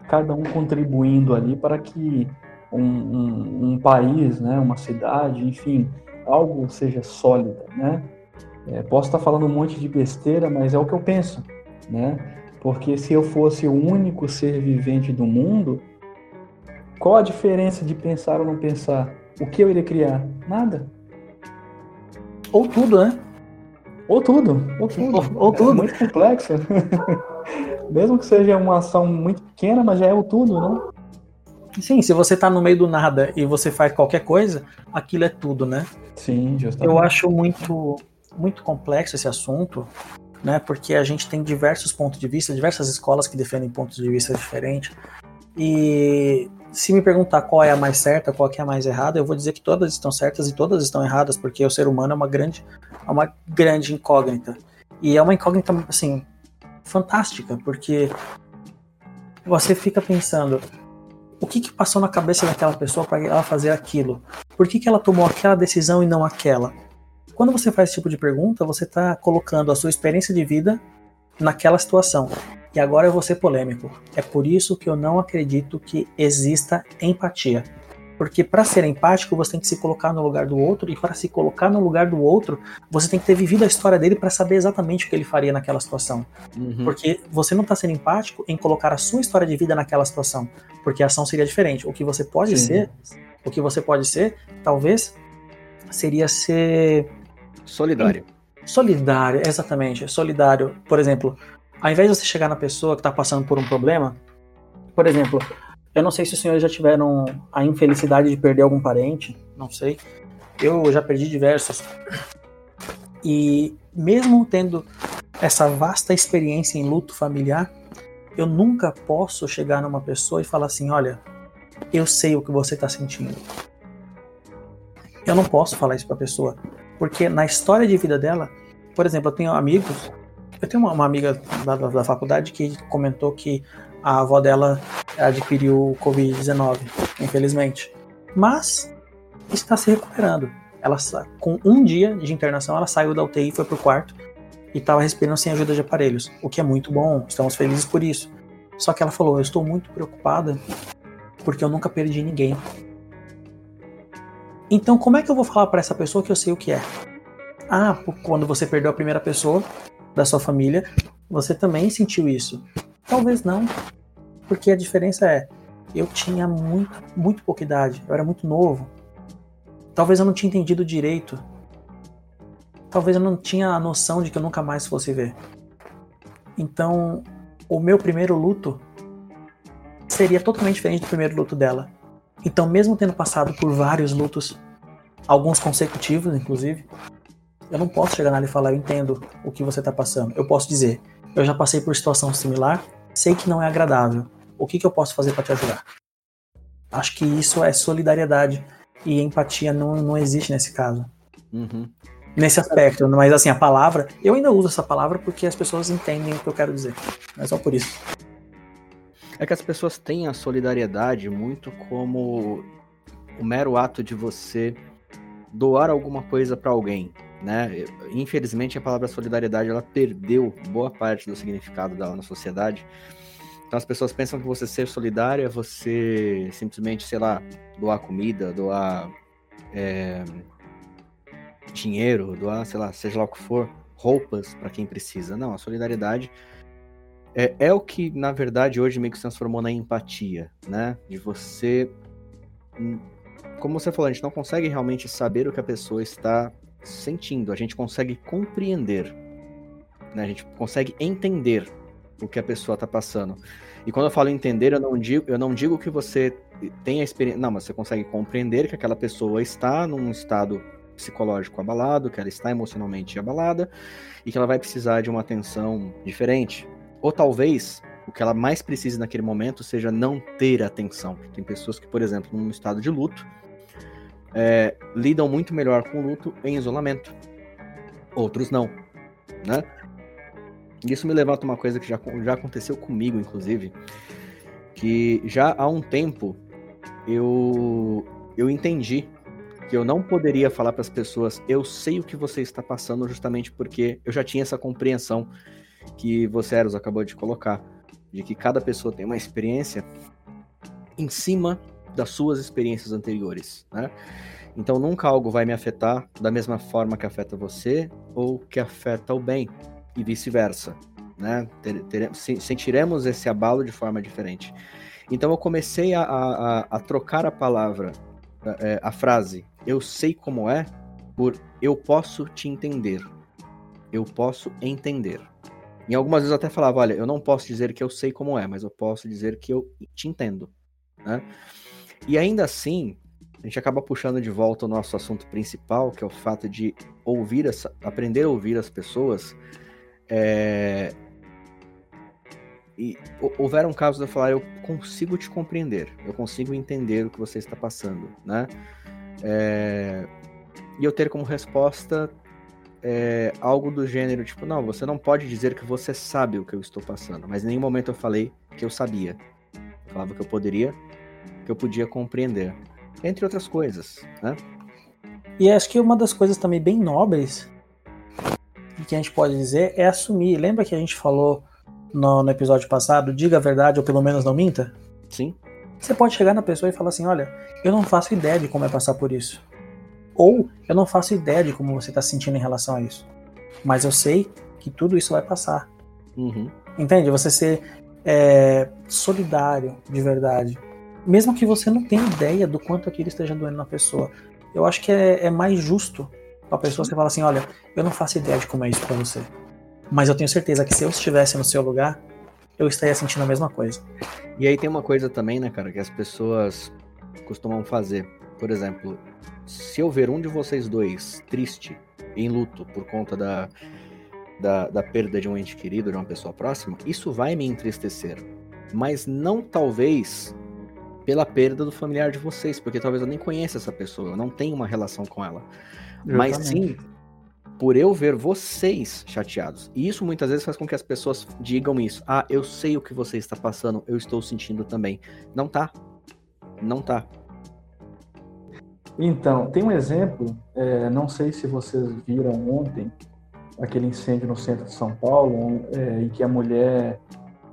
cada um contribuindo ali para que um, um, um país, né, uma cidade, enfim, algo seja sólido, né? É, posso estar falando um monte de besteira, mas é o que eu penso, né? Porque se eu fosse o único ser vivente do mundo, qual a diferença de pensar ou não pensar? O que eu iria criar? Nada. Ou tudo, né? Ou tudo, ou tudo. Ou, ou tudo. É muito complexo. [LAUGHS] Mesmo que seja uma ação muito pequena, mas já é o tudo, né? Sim, se você tá no meio do nada e você faz qualquer coisa, aquilo é tudo, né? Sim, justamente. Eu acho muito, muito complexo esse assunto, né? Porque a gente tem diversos pontos de vista, diversas escolas que defendem pontos de vista diferentes. E se me perguntar qual é a mais certa, qual é a mais errada, eu vou dizer que todas estão certas e todas estão erradas, porque o ser humano é uma grande, é uma grande incógnita. E é uma incógnita, assim, fantástica, porque você fica pensando o que, que passou na cabeça daquela pessoa para ela fazer aquilo? Por que, que ela tomou aquela decisão e não aquela? Quando você faz esse tipo de pergunta, você está colocando a sua experiência de vida naquela situação. E agora eu vou ser polêmico. É por isso que eu não acredito que exista empatia. Porque para ser empático, você tem que se colocar no lugar do outro, e para se colocar no lugar do outro, você tem que ter vivido a história dele para saber exatamente o que ele faria naquela situação. Uhum. Porque você não está sendo empático em colocar a sua história de vida naquela situação, porque a ação seria diferente. O que você pode Sim. ser, o que você pode ser, talvez, seria ser solidário. Solidário, exatamente, solidário. Por exemplo, ao invés de você chegar na pessoa que está passando por um problema, por exemplo, eu não sei se os senhores já tiveram a infelicidade de perder algum parente, não sei. Eu já perdi diversos. E mesmo tendo essa vasta experiência em luto familiar, eu nunca posso chegar numa pessoa e falar assim: olha, eu sei o que você está sentindo. Eu não posso falar isso para a pessoa, porque na história de vida dela, por exemplo, eu tenho amigos, eu tenho uma, uma amiga da, da, faculdade que comentou que a avó dela adquiriu Covid-19, infelizmente. Mas está se recuperando. Ela com um dia de internação, ela saiu da UTI, foi pro quarto e estava respirando sem ajuda de aparelhos, o que é muito bom. Estamos felizes por isso. Só que ela falou: "Eu estou muito preocupada porque eu nunca perdi ninguém. Então, como é que eu vou falar para essa pessoa que eu sei o que é? Ah, quando você perdeu a primeira pessoa da sua família, você também sentiu isso. Talvez não. Porque a diferença é, eu tinha muito, muito pouca idade, eu era muito novo. Talvez eu não tinha entendido direito. Talvez eu não tinha a noção de que eu nunca mais fosse ver. Então, o meu primeiro luto seria totalmente diferente do primeiro luto dela. Então, mesmo tendo passado por vários lutos, alguns consecutivos, inclusive, eu não posso chegar nela e falar, eu entendo o que você está passando. Eu posso dizer, eu já passei por situação similar, sei que não é agradável, o que, que eu posso fazer para te ajudar? Acho que isso é solidariedade e empatia não, não existe nesse caso. Uhum. Nesse aspecto, mas assim, a palavra, eu ainda uso essa palavra porque as pessoas entendem o que eu quero dizer. Mas é só por isso. É que as pessoas têm a solidariedade muito como o mero ato de você doar alguma coisa para alguém, né? Infelizmente a palavra solidariedade ela perdeu boa parte do significado dela na sociedade então as pessoas pensam que você ser solidário é você simplesmente, sei lá, doar comida, doar é, dinheiro, doar, sei lá, seja lá o que for, roupas para quem precisa. Não, a solidariedade é, é o que, na verdade, hoje meio que se transformou na empatia, né? De você. Como você falou, a gente não consegue realmente saber o que a pessoa está sentindo, a gente consegue compreender, né? A gente consegue entender o que a pessoa está passando. E quando eu falo entender, eu não digo, eu não digo que você tem a experiência. Não, mas você consegue compreender que aquela pessoa está num estado psicológico abalado, que ela está emocionalmente abalada e que ela vai precisar de uma atenção diferente. Ou talvez o que ela mais precise naquele momento seja não ter atenção. Tem pessoas que, por exemplo, num estado de luto, é, lidam muito melhor com o luto em isolamento. Outros não, né? Isso me levanta uma coisa que já, já aconteceu comigo, inclusive, que já há um tempo eu, eu entendi que eu não poderia falar para as pessoas, eu sei o que você está passando, justamente porque eu já tinha essa compreensão que você, Eros, acabou de colocar, de que cada pessoa tem uma experiência em cima das suas experiências anteriores, né? Então nunca algo vai me afetar da mesma forma que afeta você ou que afeta o bem e vice-versa, né? sentiremos esse abalo de forma diferente. Então eu comecei a, a, a trocar a palavra, a, é, a frase eu sei como é por eu posso te entender. Eu posso entender. Em algumas vezes eu até falava, olha, eu não posso dizer que eu sei como é, mas eu posso dizer que eu te entendo. Né? E ainda assim, a gente acaba puxando de volta o nosso assunto principal, que é o fato de ouvir essa, aprender a ouvir as pessoas. É... E houveram casos de eu falar, eu consigo te compreender, eu consigo entender o que você está passando, né? É... E eu ter como resposta é, algo do gênero, tipo, não, você não pode dizer que você sabe o que eu estou passando, mas em nenhum momento eu falei que eu sabia. Eu falava que eu poderia, que eu podia compreender. Entre outras coisas, né? E acho que uma das coisas também bem nobres que a gente pode dizer é assumir. Lembra que a gente falou no, no episódio passado, diga a verdade ou pelo menos não minta? Sim. Você pode chegar na pessoa e falar assim: olha, eu não faço ideia de como é passar por isso. Ou eu não faço ideia de como você está se sentindo em relação a isso. Mas eu sei que tudo isso vai passar. Uhum. Entende? Você ser é, solidário de verdade. Mesmo que você não tenha ideia do quanto aquilo esteja doendo na pessoa. Eu acho que é, é mais justo a pessoa você falar assim: olha, eu não faço ideia de como é isso para você. Mas eu tenho certeza que se eu estivesse no seu lugar, eu estaria sentindo a mesma coisa. E aí tem uma coisa também, né, cara, que as pessoas costumam fazer. Por exemplo, se eu ver um de vocês dois triste, em luto, por conta da, da, da perda de um ente querido, de uma pessoa próxima, isso vai me entristecer. Mas não talvez pela perda do familiar de vocês, porque talvez eu nem conheça essa pessoa, eu não tenho uma relação com ela. Mas sim por eu ver vocês chateados. E isso muitas vezes faz com que as pessoas digam isso. Ah, eu sei o que você está passando, eu estou sentindo também. Não tá. Não tá. Então, tem um exemplo, é, não sei se vocês viram ontem, aquele incêndio no centro de São Paulo, é, em que a mulher,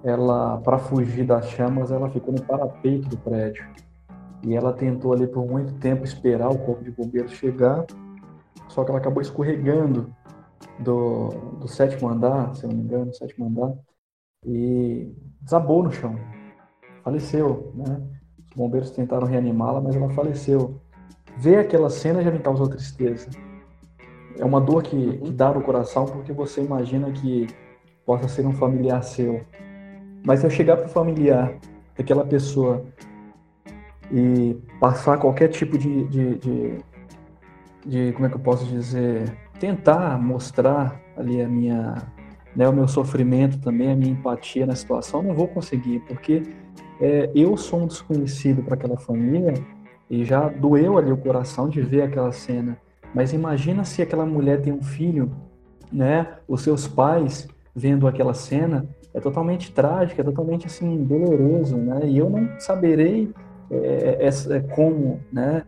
ela, para fugir das chamas, ela ficou no parapeito do prédio. E ela tentou ali por muito tempo esperar o corpo de bombeiro chegar só que ela acabou escorregando do, do sétimo andar, se não me engano, sétimo andar, e desabou no chão. Faleceu, né? Os bombeiros tentaram reanimá-la, mas ela faleceu. Ver aquela cena já me causou tristeza. É uma dor que, que dá no coração porque você imagina que possa ser um familiar seu. Mas se eu chegar para o familiar daquela pessoa e passar qualquer tipo de, de, de de como é que eu posso dizer, tentar mostrar ali a minha, né, o meu sofrimento também, a minha empatia na situação, não vou conseguir, porque é, eu sou um desconhecido para aquela família e já doeu ali o coração de ver aquela cena. Mas imagina se aquela mulher tem um filho, né? Os seus pais vendo aquela cena é totalmente trágico, é totalmente assim doloroso, né? E eu não saberei é, é, é como, né?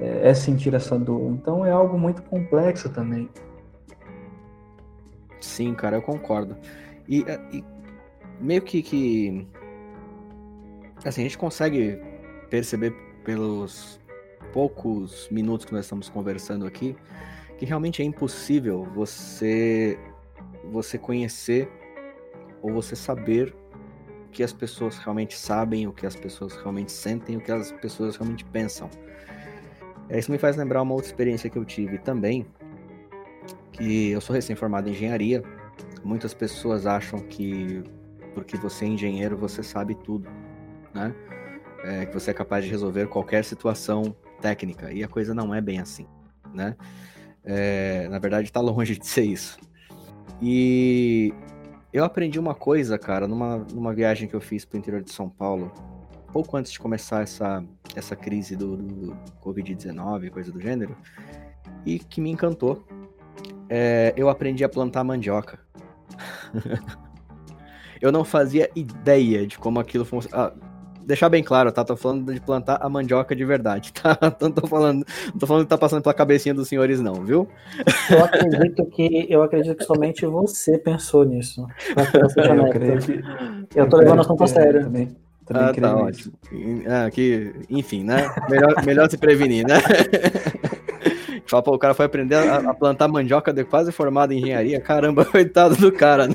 é, é sentir essa dor. Então é algo muito complexo também. Sim, cara, eu concordo. E, é, e meio que, que. Assim, a gente consegue perceber pelos poucos minutos que nós estamos conversando aqui que realmente é impossível você você conhecer ou você saber o que as pessoas realmente sabem, o que as pessoas realmente sentem, o que as pessoas realmente pensam. É, isso me faz lembrar uma outra experiência que eu tive também, que eu sou recém-formado em engenharia. Muitas pessoas acham que porque você é engenheiro você sabe tudo, né? É, que você é capaz de resolver qualquer situação técnica e a coisa não é bem assim, né? É, na verdade, está longe de ser isso. E eu aprendi uma coisa, cara, numa, numa viagem que eu fiz para o interior de São Paulo, pouco antes de começar essa, essa crise do, do Covid-19, coisa do gênero, e que me encantou. É, eu aprendi a plantar mandioca. [LAUGHS] eu não fazia ideia de como aquilo funciona. Ah, deixar bem claro, tá? Tô falando de plantar a mandioca de verdade, [LAUGHS] tá? Não tô falando, não tô falando que tá passando pela cabecinha dos senhores, não, viu? Eu acredito que eu acredito que somente você pensou nisso. eu, creio que, eu tô levando assunto a sério. Também. Também ah, tá ótimo. Ah, que, enfim, né? Melhor, melhor se prevenir, né? [LAUGHS] Fala, pô, o cara foi aprender a, a, plantar mandioca de quase formado em engenharia. Caramba, [LAUGHS] coitado do cara, né?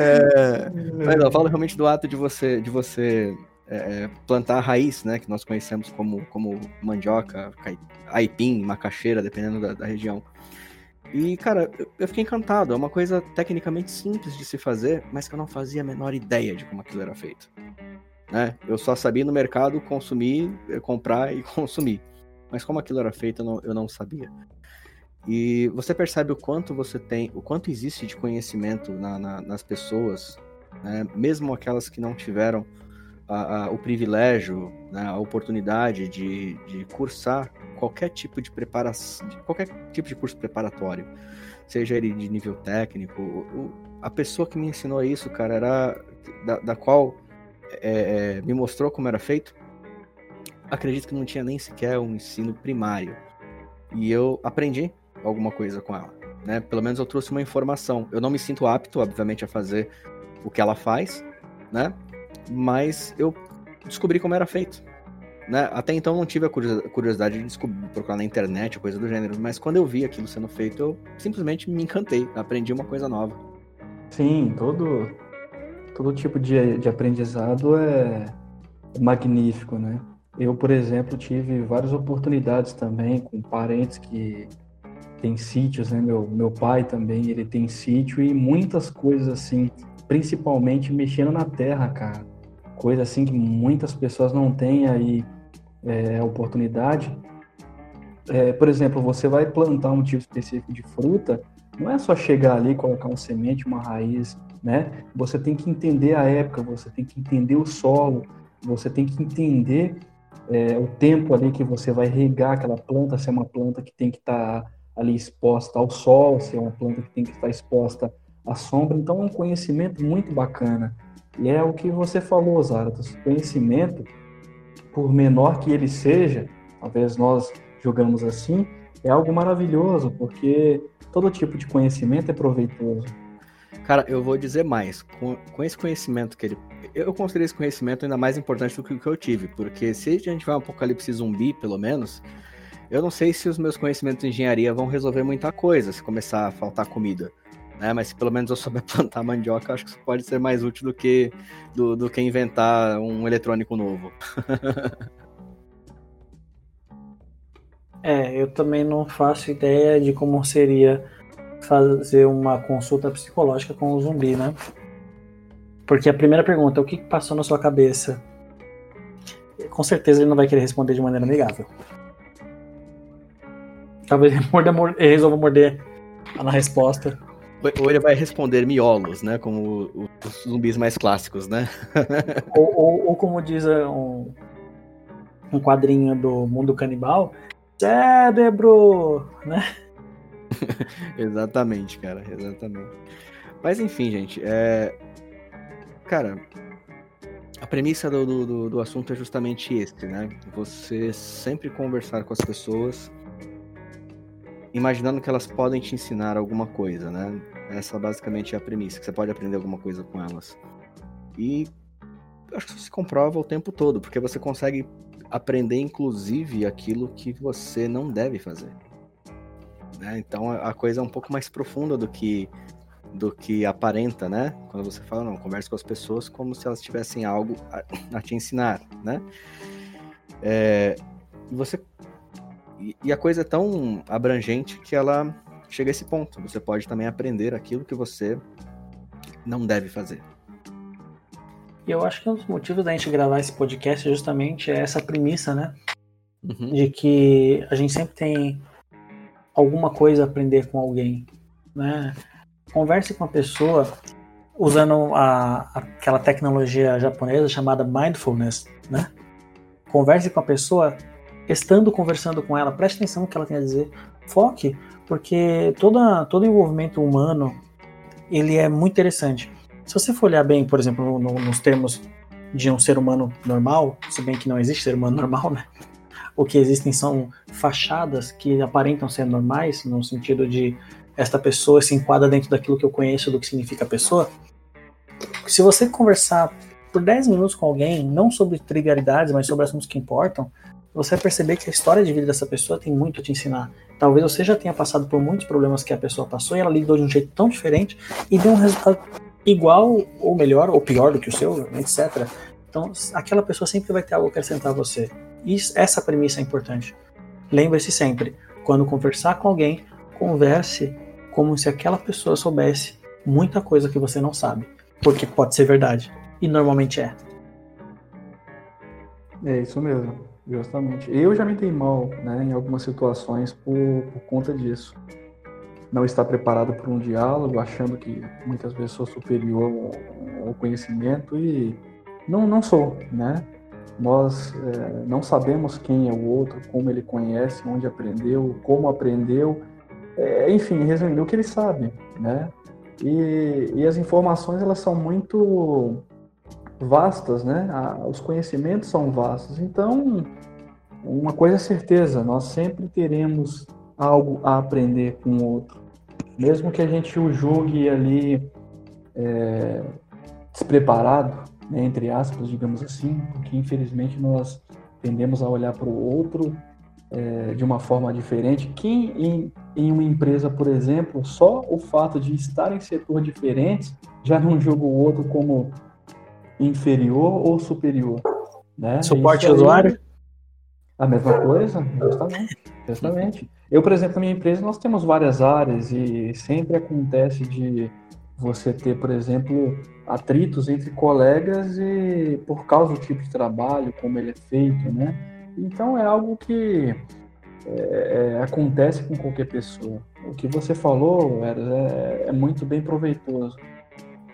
É, mas eu falo realmente do ato de você, de você é, plantar a raiz, né? Que nós conhecemos como, como mandioca, aipim, macaxeira, dependendo da, da região. E, cara, eu fiquei encantado. É uma coisa tecnicamente simples de se fazer, mas que eu não fazia a menor ideia de como aquilo era feito. Né? Eu só sabia no mercado consumir, comprar e [LAUGHS] consumir. Mas como aquilo era feito, eu não, eu não sabia. E você percebe o quanto você tem, o quanto existe de conhecimento na, na, nas pessoas, né? mesmo aquelas que não tiveram a, a, o privilégio, né? a oportunidade de, de cursar qualquer tipo de preparação, qualquer tipo de curso preparatório, seja ele de nível técnico. O, a pessoa que me ensinou isso, cara, era da, da qual é, é, me mostrou como era feito. Acredito que não tinha nem sequer um ensino primário. E eu aprendi alguma coisa com ela. Né? Pelo menos eu trouxe uma informação. Eu não me sinto apto, obviamente, a fazer o que ela faz, né? Mas eu descobri como era feito. Né? Até então não tive a curiosidade de descobrir, procurar na internet, coisa do gênero, mas quando eu vi aquilo sendo feito, eu simplesmente me encantei, aprendi uma coisa nova. Sim, todo, todo tipo de, de aprendizado é magnífico, né? Eu, por exemplo, tive várias oportunidades também com parentes que tem sítios, né? Meu, meu pai também, ele tem sítio e muitas coisas assim, principalmente mexendo na terra, cara. Coisa assim que muitas pessoas não têm aí é, oportunidade. É, por exemplo, você vai plantar um tipo específico de fruta, não é só chegar ali, colocar um semente, uma raiz, né? Você tem que entender a época, você tem que entender o solo, você tem que entender é, o tempo ali que você vai regar aquela planta, se é uma planta que tem que estar tá ali exposta ao sol, se é uma planta que tem que estar exposta à sombra. Então, é um conhecimento muito bacana. E é o que você falou, Zaratas. Conhecimento, por menor que ele seja, talvez nós jogamos assim, é algo maravilhoso, porque todo tipo de conhecimento é proveitoso. Cara, eu vou dizer mais. Com, com esse conhecimento que ele. Eu considero esse conhecimento ainda mais importante do que o que eu tive, porque se a gente vai um apocalipse zumbi, pelo menos, eu não sei se os meus conhecimentos de engenharia vão resolver muita coisa se começar a faltar comida. Né? Mas se pelo menos eu souber [LAUGHS] plantar mandioca, acho que isso pode ser mais útil do que, do, do que inventar um eletrônico novo. [LAUGHS] é, eu também não faço ideia de como seria fazer uma consulta psicológica com o zumbi, né? Porque a primeira pergunta, o que passou na sua cabeça? Com certeza ele não vai querer responder de maneira amigável. Talvez ele, [LAUGHS] morda, ele resolva morder na resposta. Ou ele vai responder miolos, né? Como os zumbis mais clássicos, né? [LAUGHS] ou, ou, ou, como diz um, um quadrinho do mundo canibal, cérebro, né? [LAUGHS] exatamente, cara, exatamente. Mas enfim, gente, é... cara, a premissa do, do, do assunto é justamente esse, né? Você sempre conversar com as pessoas imaginando que elas podem te ensinar alguma coisa, né? Essa basicamente é a premissa, que você pode aprender alguma coisa com elas. E acho que isso se comprova o tempo todo, porque você consegue aprender, inclusive, aquilo que você não deve fazer. Né? Então a coisa é um pouco mais profunda do que do que aparenta, né? Quando você fala, não, converse com as pessoas como se elas tivessem algo a, a te ensinar, né? É, você e, e a coisa é tão abrangente que ela chega a esse ponto. Você pode também aprender aquilo que você não deve fazer. E eu acho que um dos motivos da gente gravar esse podcast é justamente essa premissa, né? Uhum. De que a gente sempre tem alguma coisa a aprender com alguém, né? Converse com a pessoa usando a, aquela tecnologia japonesa chamada mindfulness, né? Converse com a pessoa estando conversando com ela, preste atenção no que ela tem a dizer, foque, porque toda, todo envolvimento humano ele é muito interessante. Se você for olhar bem, por exemplo, no, nos termos de um ser humano normal, se bem que não existe ser humano [LAUGHS] normal, né? O que existem são fachadas que aparentam ser normais, no sentido de esta pessoa se enquadra dentro daquilo que eu conheço do que significa pessoa. Se você conversar por 10 minutos com alguém, não sobre trivialidades, mas sobre assuntos que importam, você vai perceber que a história de vida dessa pessoa tem muito a te ensinar. Talvez você já tenha passado por muitos problemas que a pessoa passou e ela lidou de um jeito tão diferente e deu um resultado igual ou melhor ou pior do que o seu, etc. Então, aquela pessoa sempre vai ter algo a acrescentar a você. E essa premissa é importante. Lembre-se sempre, quando conversar com alguém, converse como se aquela pessoa soubesse muita coisa que você não sabe, porque pode ser verdade e normalmente é. É isso mesmo. Justamente. Eu já me dei mal né, em algumas situações por, por conta disso. Não estar preparado para um diálogo, achando que muitas vezes sou superior ao conhecimento e não, não sou, né? Nós é, não sabemos quem é o outro, como ele conhece, onde aprendeu, como aprendeu, é, enfim, resumindo, o que ele sabe, né? E, e as informações elas são muito vastas, né? os conhecimentos são vastos. Então, uma coisa é certeza, nós sempre teremos algo a aprender com o outro. Mesmo que a gente o julgue ali é, despreparado, né, entre aspas, digamos assim, porque infelizmente nós tendemos a olhar para o outro é, de uma forma diferente. Quem em, em uma empresa, por exemplo, só o fato de estar em setor diferentes já não julga o outro como inferior ou superior. Né? Suporte aí, usuário? A mesma coisa, justamente, justamente. Eu, por exemplo, na minha empresa, nós temos várias áreas e sempre acontece de você ter, por exemplo, atritos entre colegas e por causa do tipo de trabalho, como ele é feito, né? Então é algo que é, é, acontece com qualquer pessoa. O que você falou, Eras, é, é muito bem proveitoso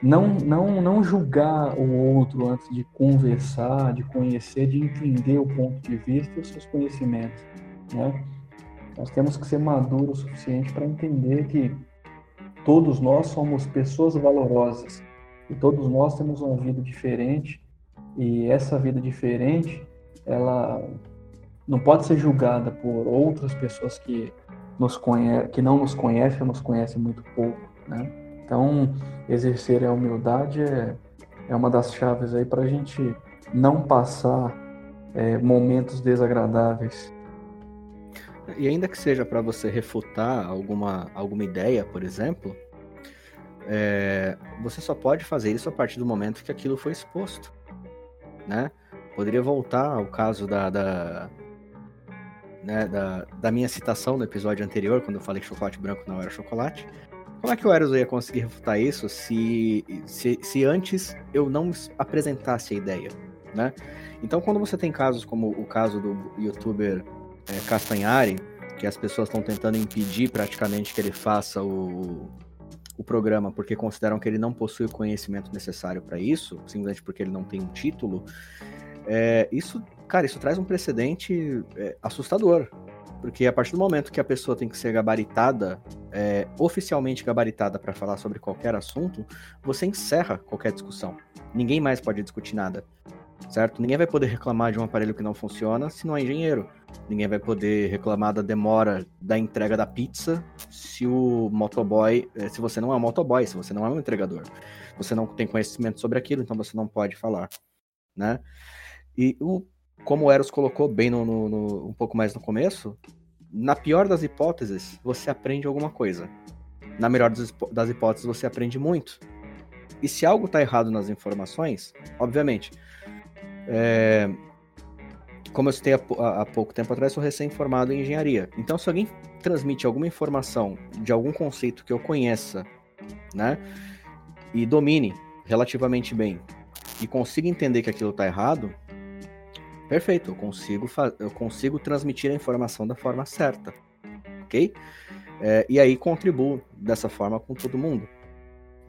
não, não, não julgar o outro antes de conversar, de conhecer, de entender o ponto de vista e os seus conhecimentos. Né? Nós temos que ser maduros o suficiente para entender que todos nós somos pessoas valorosas e todos nós temos uma vida diferente e essa vida diferente ela não pode ser julgada por outras pessoas que nos conhe que não nos conhecem ou nos conhecem muito pouco, né? Então, exercer a humildade é, é uma das chaves aí para a gente não passar é, momentos desagradáveis. E ainda que seja para você refutar alguma, alguma ideia, por exemplo, é, você só pode fazer isso a partir do momento que aquilo foi exposto, né? Poderia voltar ao caso da, da, né, da, da minha citação no episódio anterior, quando eu falei que chocolate branco não era chocolate. Como é que o Eros ia conseguir refutar isso se, se, se antes eu não apresentasse a ideia, né? Então, quando você tem casos como o caso do youtuber é, Castanhari, que as pessoas estão tentando impedir praticamente que ele faça o, o programa porque consideram que ele não possui o conhecimento necessário para isso, simplesmente porque ele não tem um título, é, isso, cara, isso traz um precedente é, assustador, porque a partir do momento que a pessoa tem que ser gabaritada, é, oficialmente gabaritada para falar sobre qualquer assunto, você encerra qualquer discussão. Ninguém mais pode discutir nada. Certo? Ninguém vai poder reclamar de um aparelho que não funciona se não é engenheiro. Ninguém vai poder reclamar da demora da entrega da pizza se o motoboy, é, se você não é um motoboy, se você não é um entregador. Você não tem conhecimento sobre aquilo, então você não pode falar, né? E o como o Eros colocou bem no, no, no, um pouco mais no começo, na pior das hipóteses, você aprende alguma coisa. Na melhor das, hipóteses, você aprende muito. E se algo está errado nas informações, obviamente, é, como eu citei há, há, pouco tempo atrás, sou recém-formado em engenharia. Então, se alguém transmite alguma informação de algum conceito que eu conheça, né, e domine relativamente bem, e consiga entender que aquilo está errado, perfeito, eu consigo, eu consigo transmitir a informação da forma certa, ok? É, e aí contribuo dessa forma com todo mundo.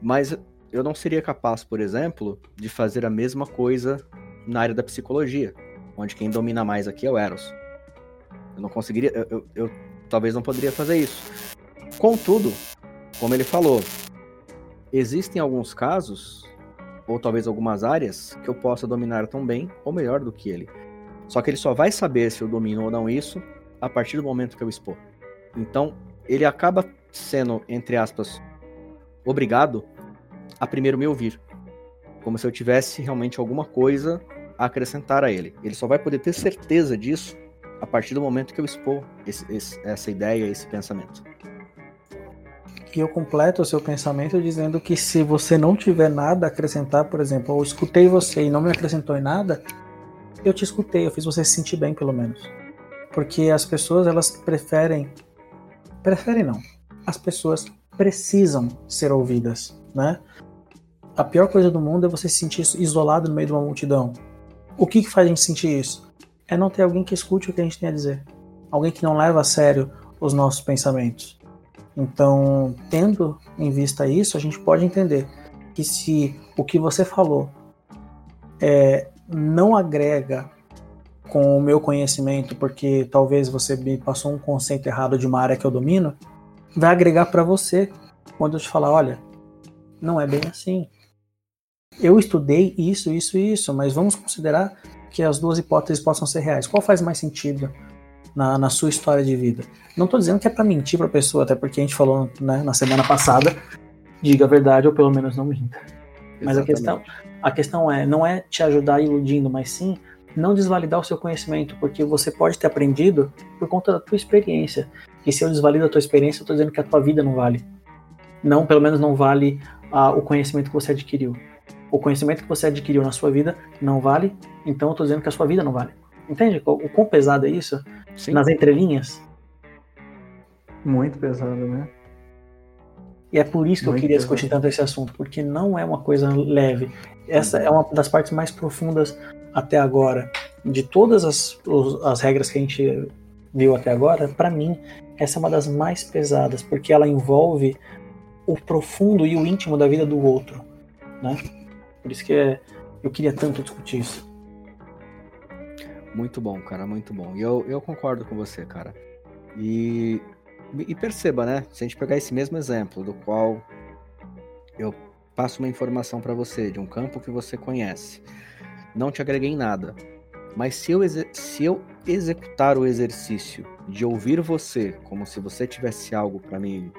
Mas eu não seria capaz, por exemplo, de fazer a mesma coisa na área da psicologia, onde quem domina mais aqui é o Eros. Eu não conseguiria, eu, eu, eu talvez não poderia fazer isso. Contudo, como ele falou, existem alguns casos, ou talvez algumas áreas, que eu possa dominar tão bem ou melhor do que ele. Só que ele só vai saber se eu domino ou não isso a partir do momento que eu expor. Então, ele acaba sendo, entre aspas, obrigado a primeiro me ouvir. Como se eu tivesse realmente alguma coisa a acrescentar a ele. Ele só vai poder ter certeza disso a partir do momento que eu expor esse, esse, essa ideia, esse pensamento. E eu completo o seu pensamento dizendo que se você não tiver nada a acrescentar, por exemplo, eu escutei você e não me acrescentou em nada, eu te escutei, eu fiz você se sentir bem pelo menos. Porque as pessoas elas preferem preferem não. As pessoas precisam ser ouvidas, né? A pior coisa do mundo é você se sentir isolado no meio de uma multidão. O que, que faz a gente sentir isso? É não ter alguém que escute o que a gente tem a dizer. Alguém que não leva a sério os nossos pensamentos. Então, tendo em vista isso, a gente pode entender que se o que você falou é, não agrega com o meu conhecimento, porque talvez você me passou um conceito errado de uma área que eu domino, vai agregar para você quando eu te falar, olha, não é bem assim eu estudei isso, isso e isso, mas vamos considerar que as duas hipóteses possam ser reais. Qual faz mais sentido na, na sua história de vida? Não estou dizendo que é para mentir para a pessoa, até porque a gente falou né, na semana passada, diga a verdade ou pelo menos não minta. Mas a questão, a questão é, não é te ajudar iludindo, mas sim não desvalidar o seu conhecimento, porque você pode ter aprendido por conta da tua experiência. E se eu desvalido a tua experiência, eu estou dizendo que a tua vida não vale. Não, pelo menos não vale ah, o conhecimento que você adquiriu o conhecimento que você adquiriu na sua vida não vale, então eu tô dizendo que a sua vida não vale. Entende o quão pesado é isso? Sim. Nas entrelinhas? Muito pesado, né? E é por isso que Muito eu queria discutir tanto esse assunto, porque não é uma coisa leve. Essa é uma das partes mais profundas até agora. De todas as, as regras que a gente viu até agora, para mim, essa é uma das mais pesadas, porque ela envolve o profundo e o íntimo da vida do outro, né? Por isso que é, eu queria tanto discutir isso. Muito bom, cara, muito bom. E eu, eu concordo com você, cara. E, e perceba, né? Se a gente pegar esse mesmo exemplo, do qual eu passo uma informação para você de um campo que você conhece, não te agreguei em nada. Mas se eu, se eu executar o exercício de ouvir você como se você tivesse algo para me,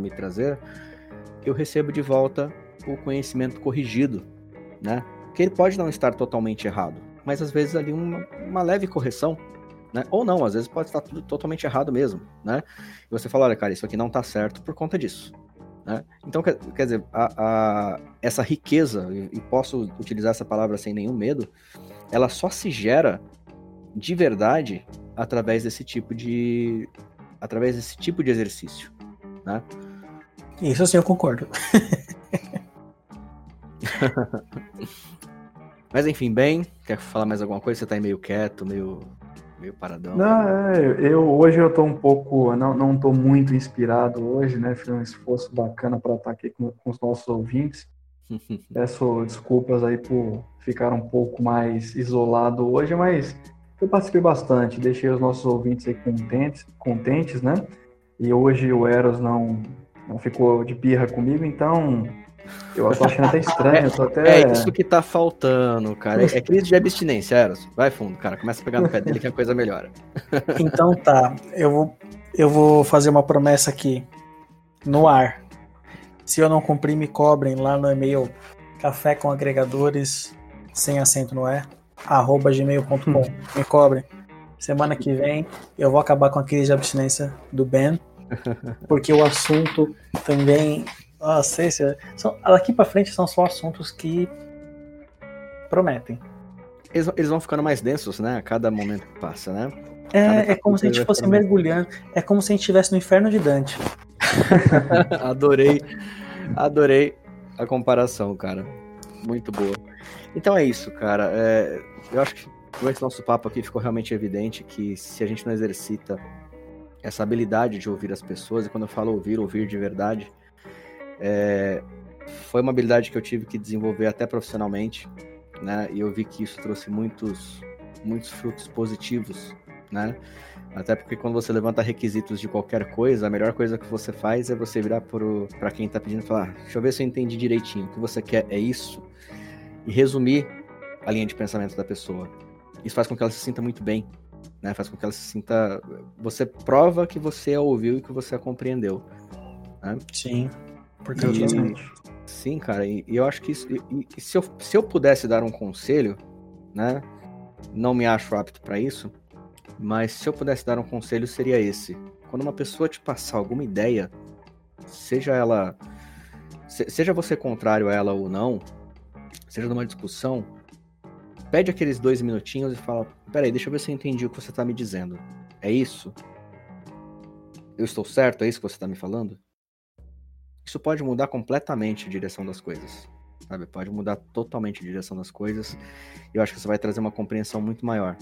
me trazer, eu recebo de volta o conhecimento corrigido né? Que ele pode não estar totalmente errado, mas às vezes ali uma, uma leve correção, né? Ou não, às vezes pode estar tudo totalmente errado mesmo, né? E você fala, olha, cara, isso aqui não está certo por conta disso. Né? Então, quer, quer dizer, a, a, essa riqueza, e posso utilizar essa palavra sem nenhum medo, ela só se gera de verdade através desse tipo de através desse tipo de exercício, né? Isso sim eu concordo. [LAUGHS] Mas enfim, bem, quer falar mais alguma coisa? Você tá aí meio quieto, meio, meio paradão. Não, é, eu, hoje eu tô um pouco, não, não tô muito inspirado hoje, né? Fiz um esforço bacana para estar aqui com, com os nossos ouvintes. [LAUGHS] Peço desculpas aí por ficar um pouco mais isolado hoje, mas eu participei bastante, deixei os nossos ouvintes aí contentes, contentes, né? E hoje o Eros não, não ficou de birra comigo, então eu tô achando até estranho, tô até... É isso que tá faltando, cara. É crise de abstinência, Eros. Vai fundo, cara. Começa a pegar no pé dele que a coisa melhora. [LAUGHS] Então tá, eu vou, eu vou fazer uma promessa aqui, no ar. Se eu não cumprir, me cobrem lá no e-mail café com agregadores, sem acento no é, arroba gmail.com. Me cobrem. Semana que vem eu vou acabar com a crise de abstinência do Ben, [LAUGHS] porque o assunto também. Nossa, esse, é, são, daqui pra frente são só assuntos que prometem. Eles, eles vão ficando mais densos, né? A cada momento que passa, né? É, é como se a gente fosse mergulhando. É como se a gente estivesse no inferno de Dante. [LAUGHS] adorei, adorei a comparação, cara. Muito boa. Então é isso, cara. É, eu acho que com esse nosso papo aqui ficou realmente evidente que se a gente não exercita essa habilidade de ouvir as pessoas, e quando eu falo ouvir, ouvir de verdade, é, foi uma habilidade que eu tive que desenvolver até profissionalmente, né? E eu vi que isso trouxe muitos, muitos frutos positivos, né? Até porque quando você levanta requisitos de qualquer coisa, a melhor coisa que você faz é você virar para quem está pedindo e falar: deixa eu ver se eu entendi direitinho. O que você quer é isso? E resumir a linha de pensamento da pessoa. Isso faz com que ela se sinta muito bem. Né? Faz com que ela se sinta. Você prova que você a ouviu e que você a compreendeu. Né? Sim. E, Sim, cara. E, eu acho que isso. E, se, eu, se eu pudesse dar um conselho, né? Não me acho apto para isso mas se eu pudesse dar um conselho, seria esse. Quando uma pessoa te passar alguma ideia, seja ela. Seja você contrário a ela ou não, seja numa discussão, pede aqueles dois minutinhos e fala: Peraí, deixa eu ver se eu entendi o que você está me dizendo. É isso? Eu estou certo? É isso que você está me falando? Isso pode mudar completamente a direção das coisas. Sabe? Pode mudar totalmente a direção das coisas. E eu acho que você vai trazer uma compreensão muito maior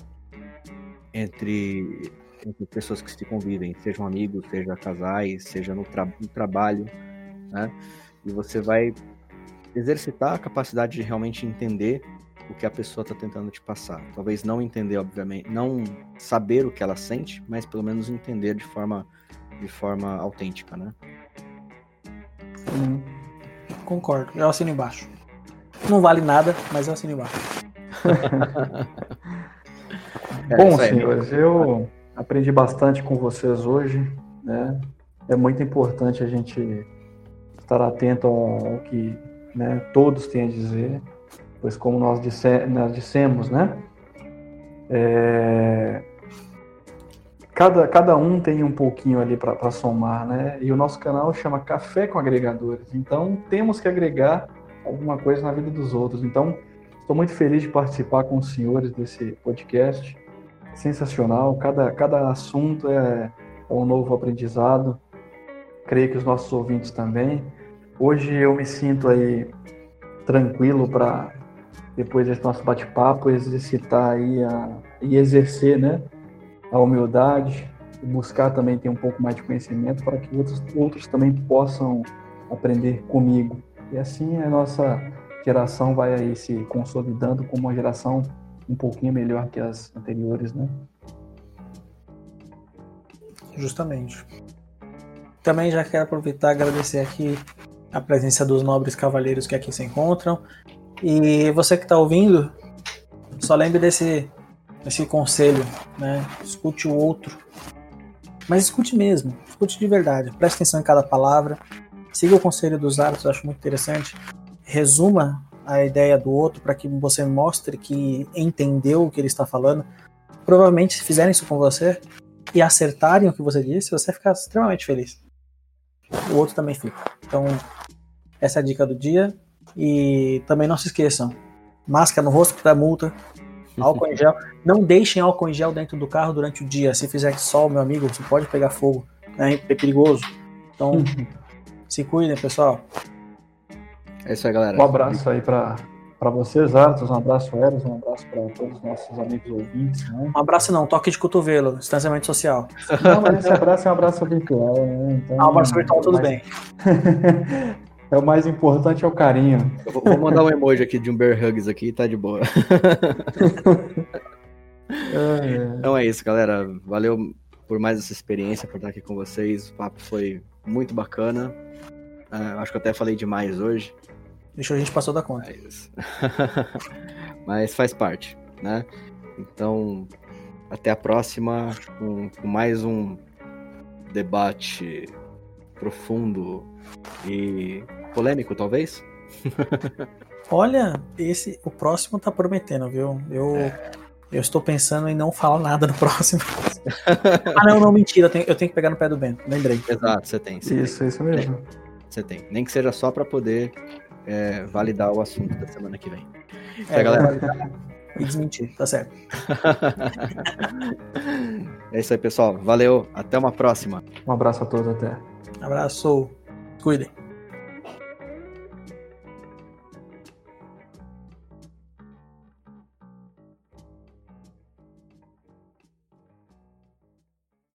entre, entre pessoas que se convivem, sejam amigos, seja casais, seja no, tra no trabalho, né? E você vai exercitar a capacidade de realmente entender o que a pessoa está tentando te passar. Talvez não entender, obviamente, não saber o que ela sente, mas pelo menos entender de forma, de forma autêntica, né? Concordo, eu assino embaixo. Não vale nada, mas eu assino embaixo. [LAUGHS] É, Bom, senhores, eu aprendi bastante com vocês hoje, né? É muito importante a gente estar atento ao que né, todos têm a dizer, pois como nós, disse, nós dissemos, né? É, cada, cada um tem um pouquinho ali para somar, né? E o nosso canal chama Café com Agregadores. Então temos que agregar alguma coisa na vida dos outros. Então estou muito feliz de participar com os senhores desse podcast sensacional. Cada, cada assunto é, é um novo aprendizado. Creio que os nossos ouvintes também. Hoje eu me sinto aí tranquilo para depois desse nosso bate-papo exercitar aí a, e exercer, né, a humildade e buscar também ter um pouco mais de conhecimento para que outros, outros também possam aprender comigo. E assim a nossa geração vai aí se consolidando como uma geração um pouquinho melhor que as anteriores, né? Justamente. Também já quero aproveitar e agradecer aqui a presença dos nobres cavaleiros que aqui se encontram. E você que está ouvindo, só lembre desse, desse conselho, né? Escute o outro. Mas escute mesmo, escute de verdade. Preste atenção em cada palavra. Siga o conselho dos árbitros, eu acho muito interessante. Resuma a ideia do outro para que você mostre que entendeu o que ele está falando. Provavelmente, se fizerem isso com você e acertarem o que você disse, você vai ficar extremamente feliz. O outro também fica. Então, essa é a dica do dia. E também não se esqueçam: máscara no rosto para multa, álcool em gel. Não deixem álcool em gel dentro do carro durante o dia. Se fizer sol, meu amigo, você pode pegar fogo. Né? É perigoso. Então, [LAUGHS] se cuidem, pessoal. É isso aí, galera. Um abraço aí para para vocês, Arthur, um abraço, Eros, um abraço para todos os nossos amigos ouvintes. Né? Um abraço não, toque de cotovelo, distanciamento social. Não, mas esse abraço é um abraço virtual, né? Então, ah, um abraço virtual, tudo mais... bem. [LAUGHS] é o mais importante é o carinho. Eu vou mandar um emoji aqui de um bear hugs aqui, tá de boa. é, [LAUGHS] é. Então é isso, galera. Valeu por mais essa experiência, por estar aqui com vocês. O papo foi muito bacana. Uh, acho que eu até falei demais hoje. Deixou a gente passou da conta. Mas... [LAUGHS] Mas faz parte, né? Então, até a próxima com, com mais um debate profundo e polêmico, talvez. [LAUGHS] Olha, esse, o próximo tá prometendo, viu? Eu, é. eu estou pensando em não falar nada no próximo. [LAUGHS] ah, não, não, mentira. Eu tenho, eu tenho, que pegar no pé do Bento. Lembrei. Exato, você tem. Você isso, tem. isso mesmo. Você tem. Nem que seja só para poder é, validar o assunto da semana que vem. É, galera. E desmentir, tá certo. [LAUGHS] é isso aí, pessoal. Valeu. Até uma próxima. Um abraço a todos até. Abraço. Cuidem.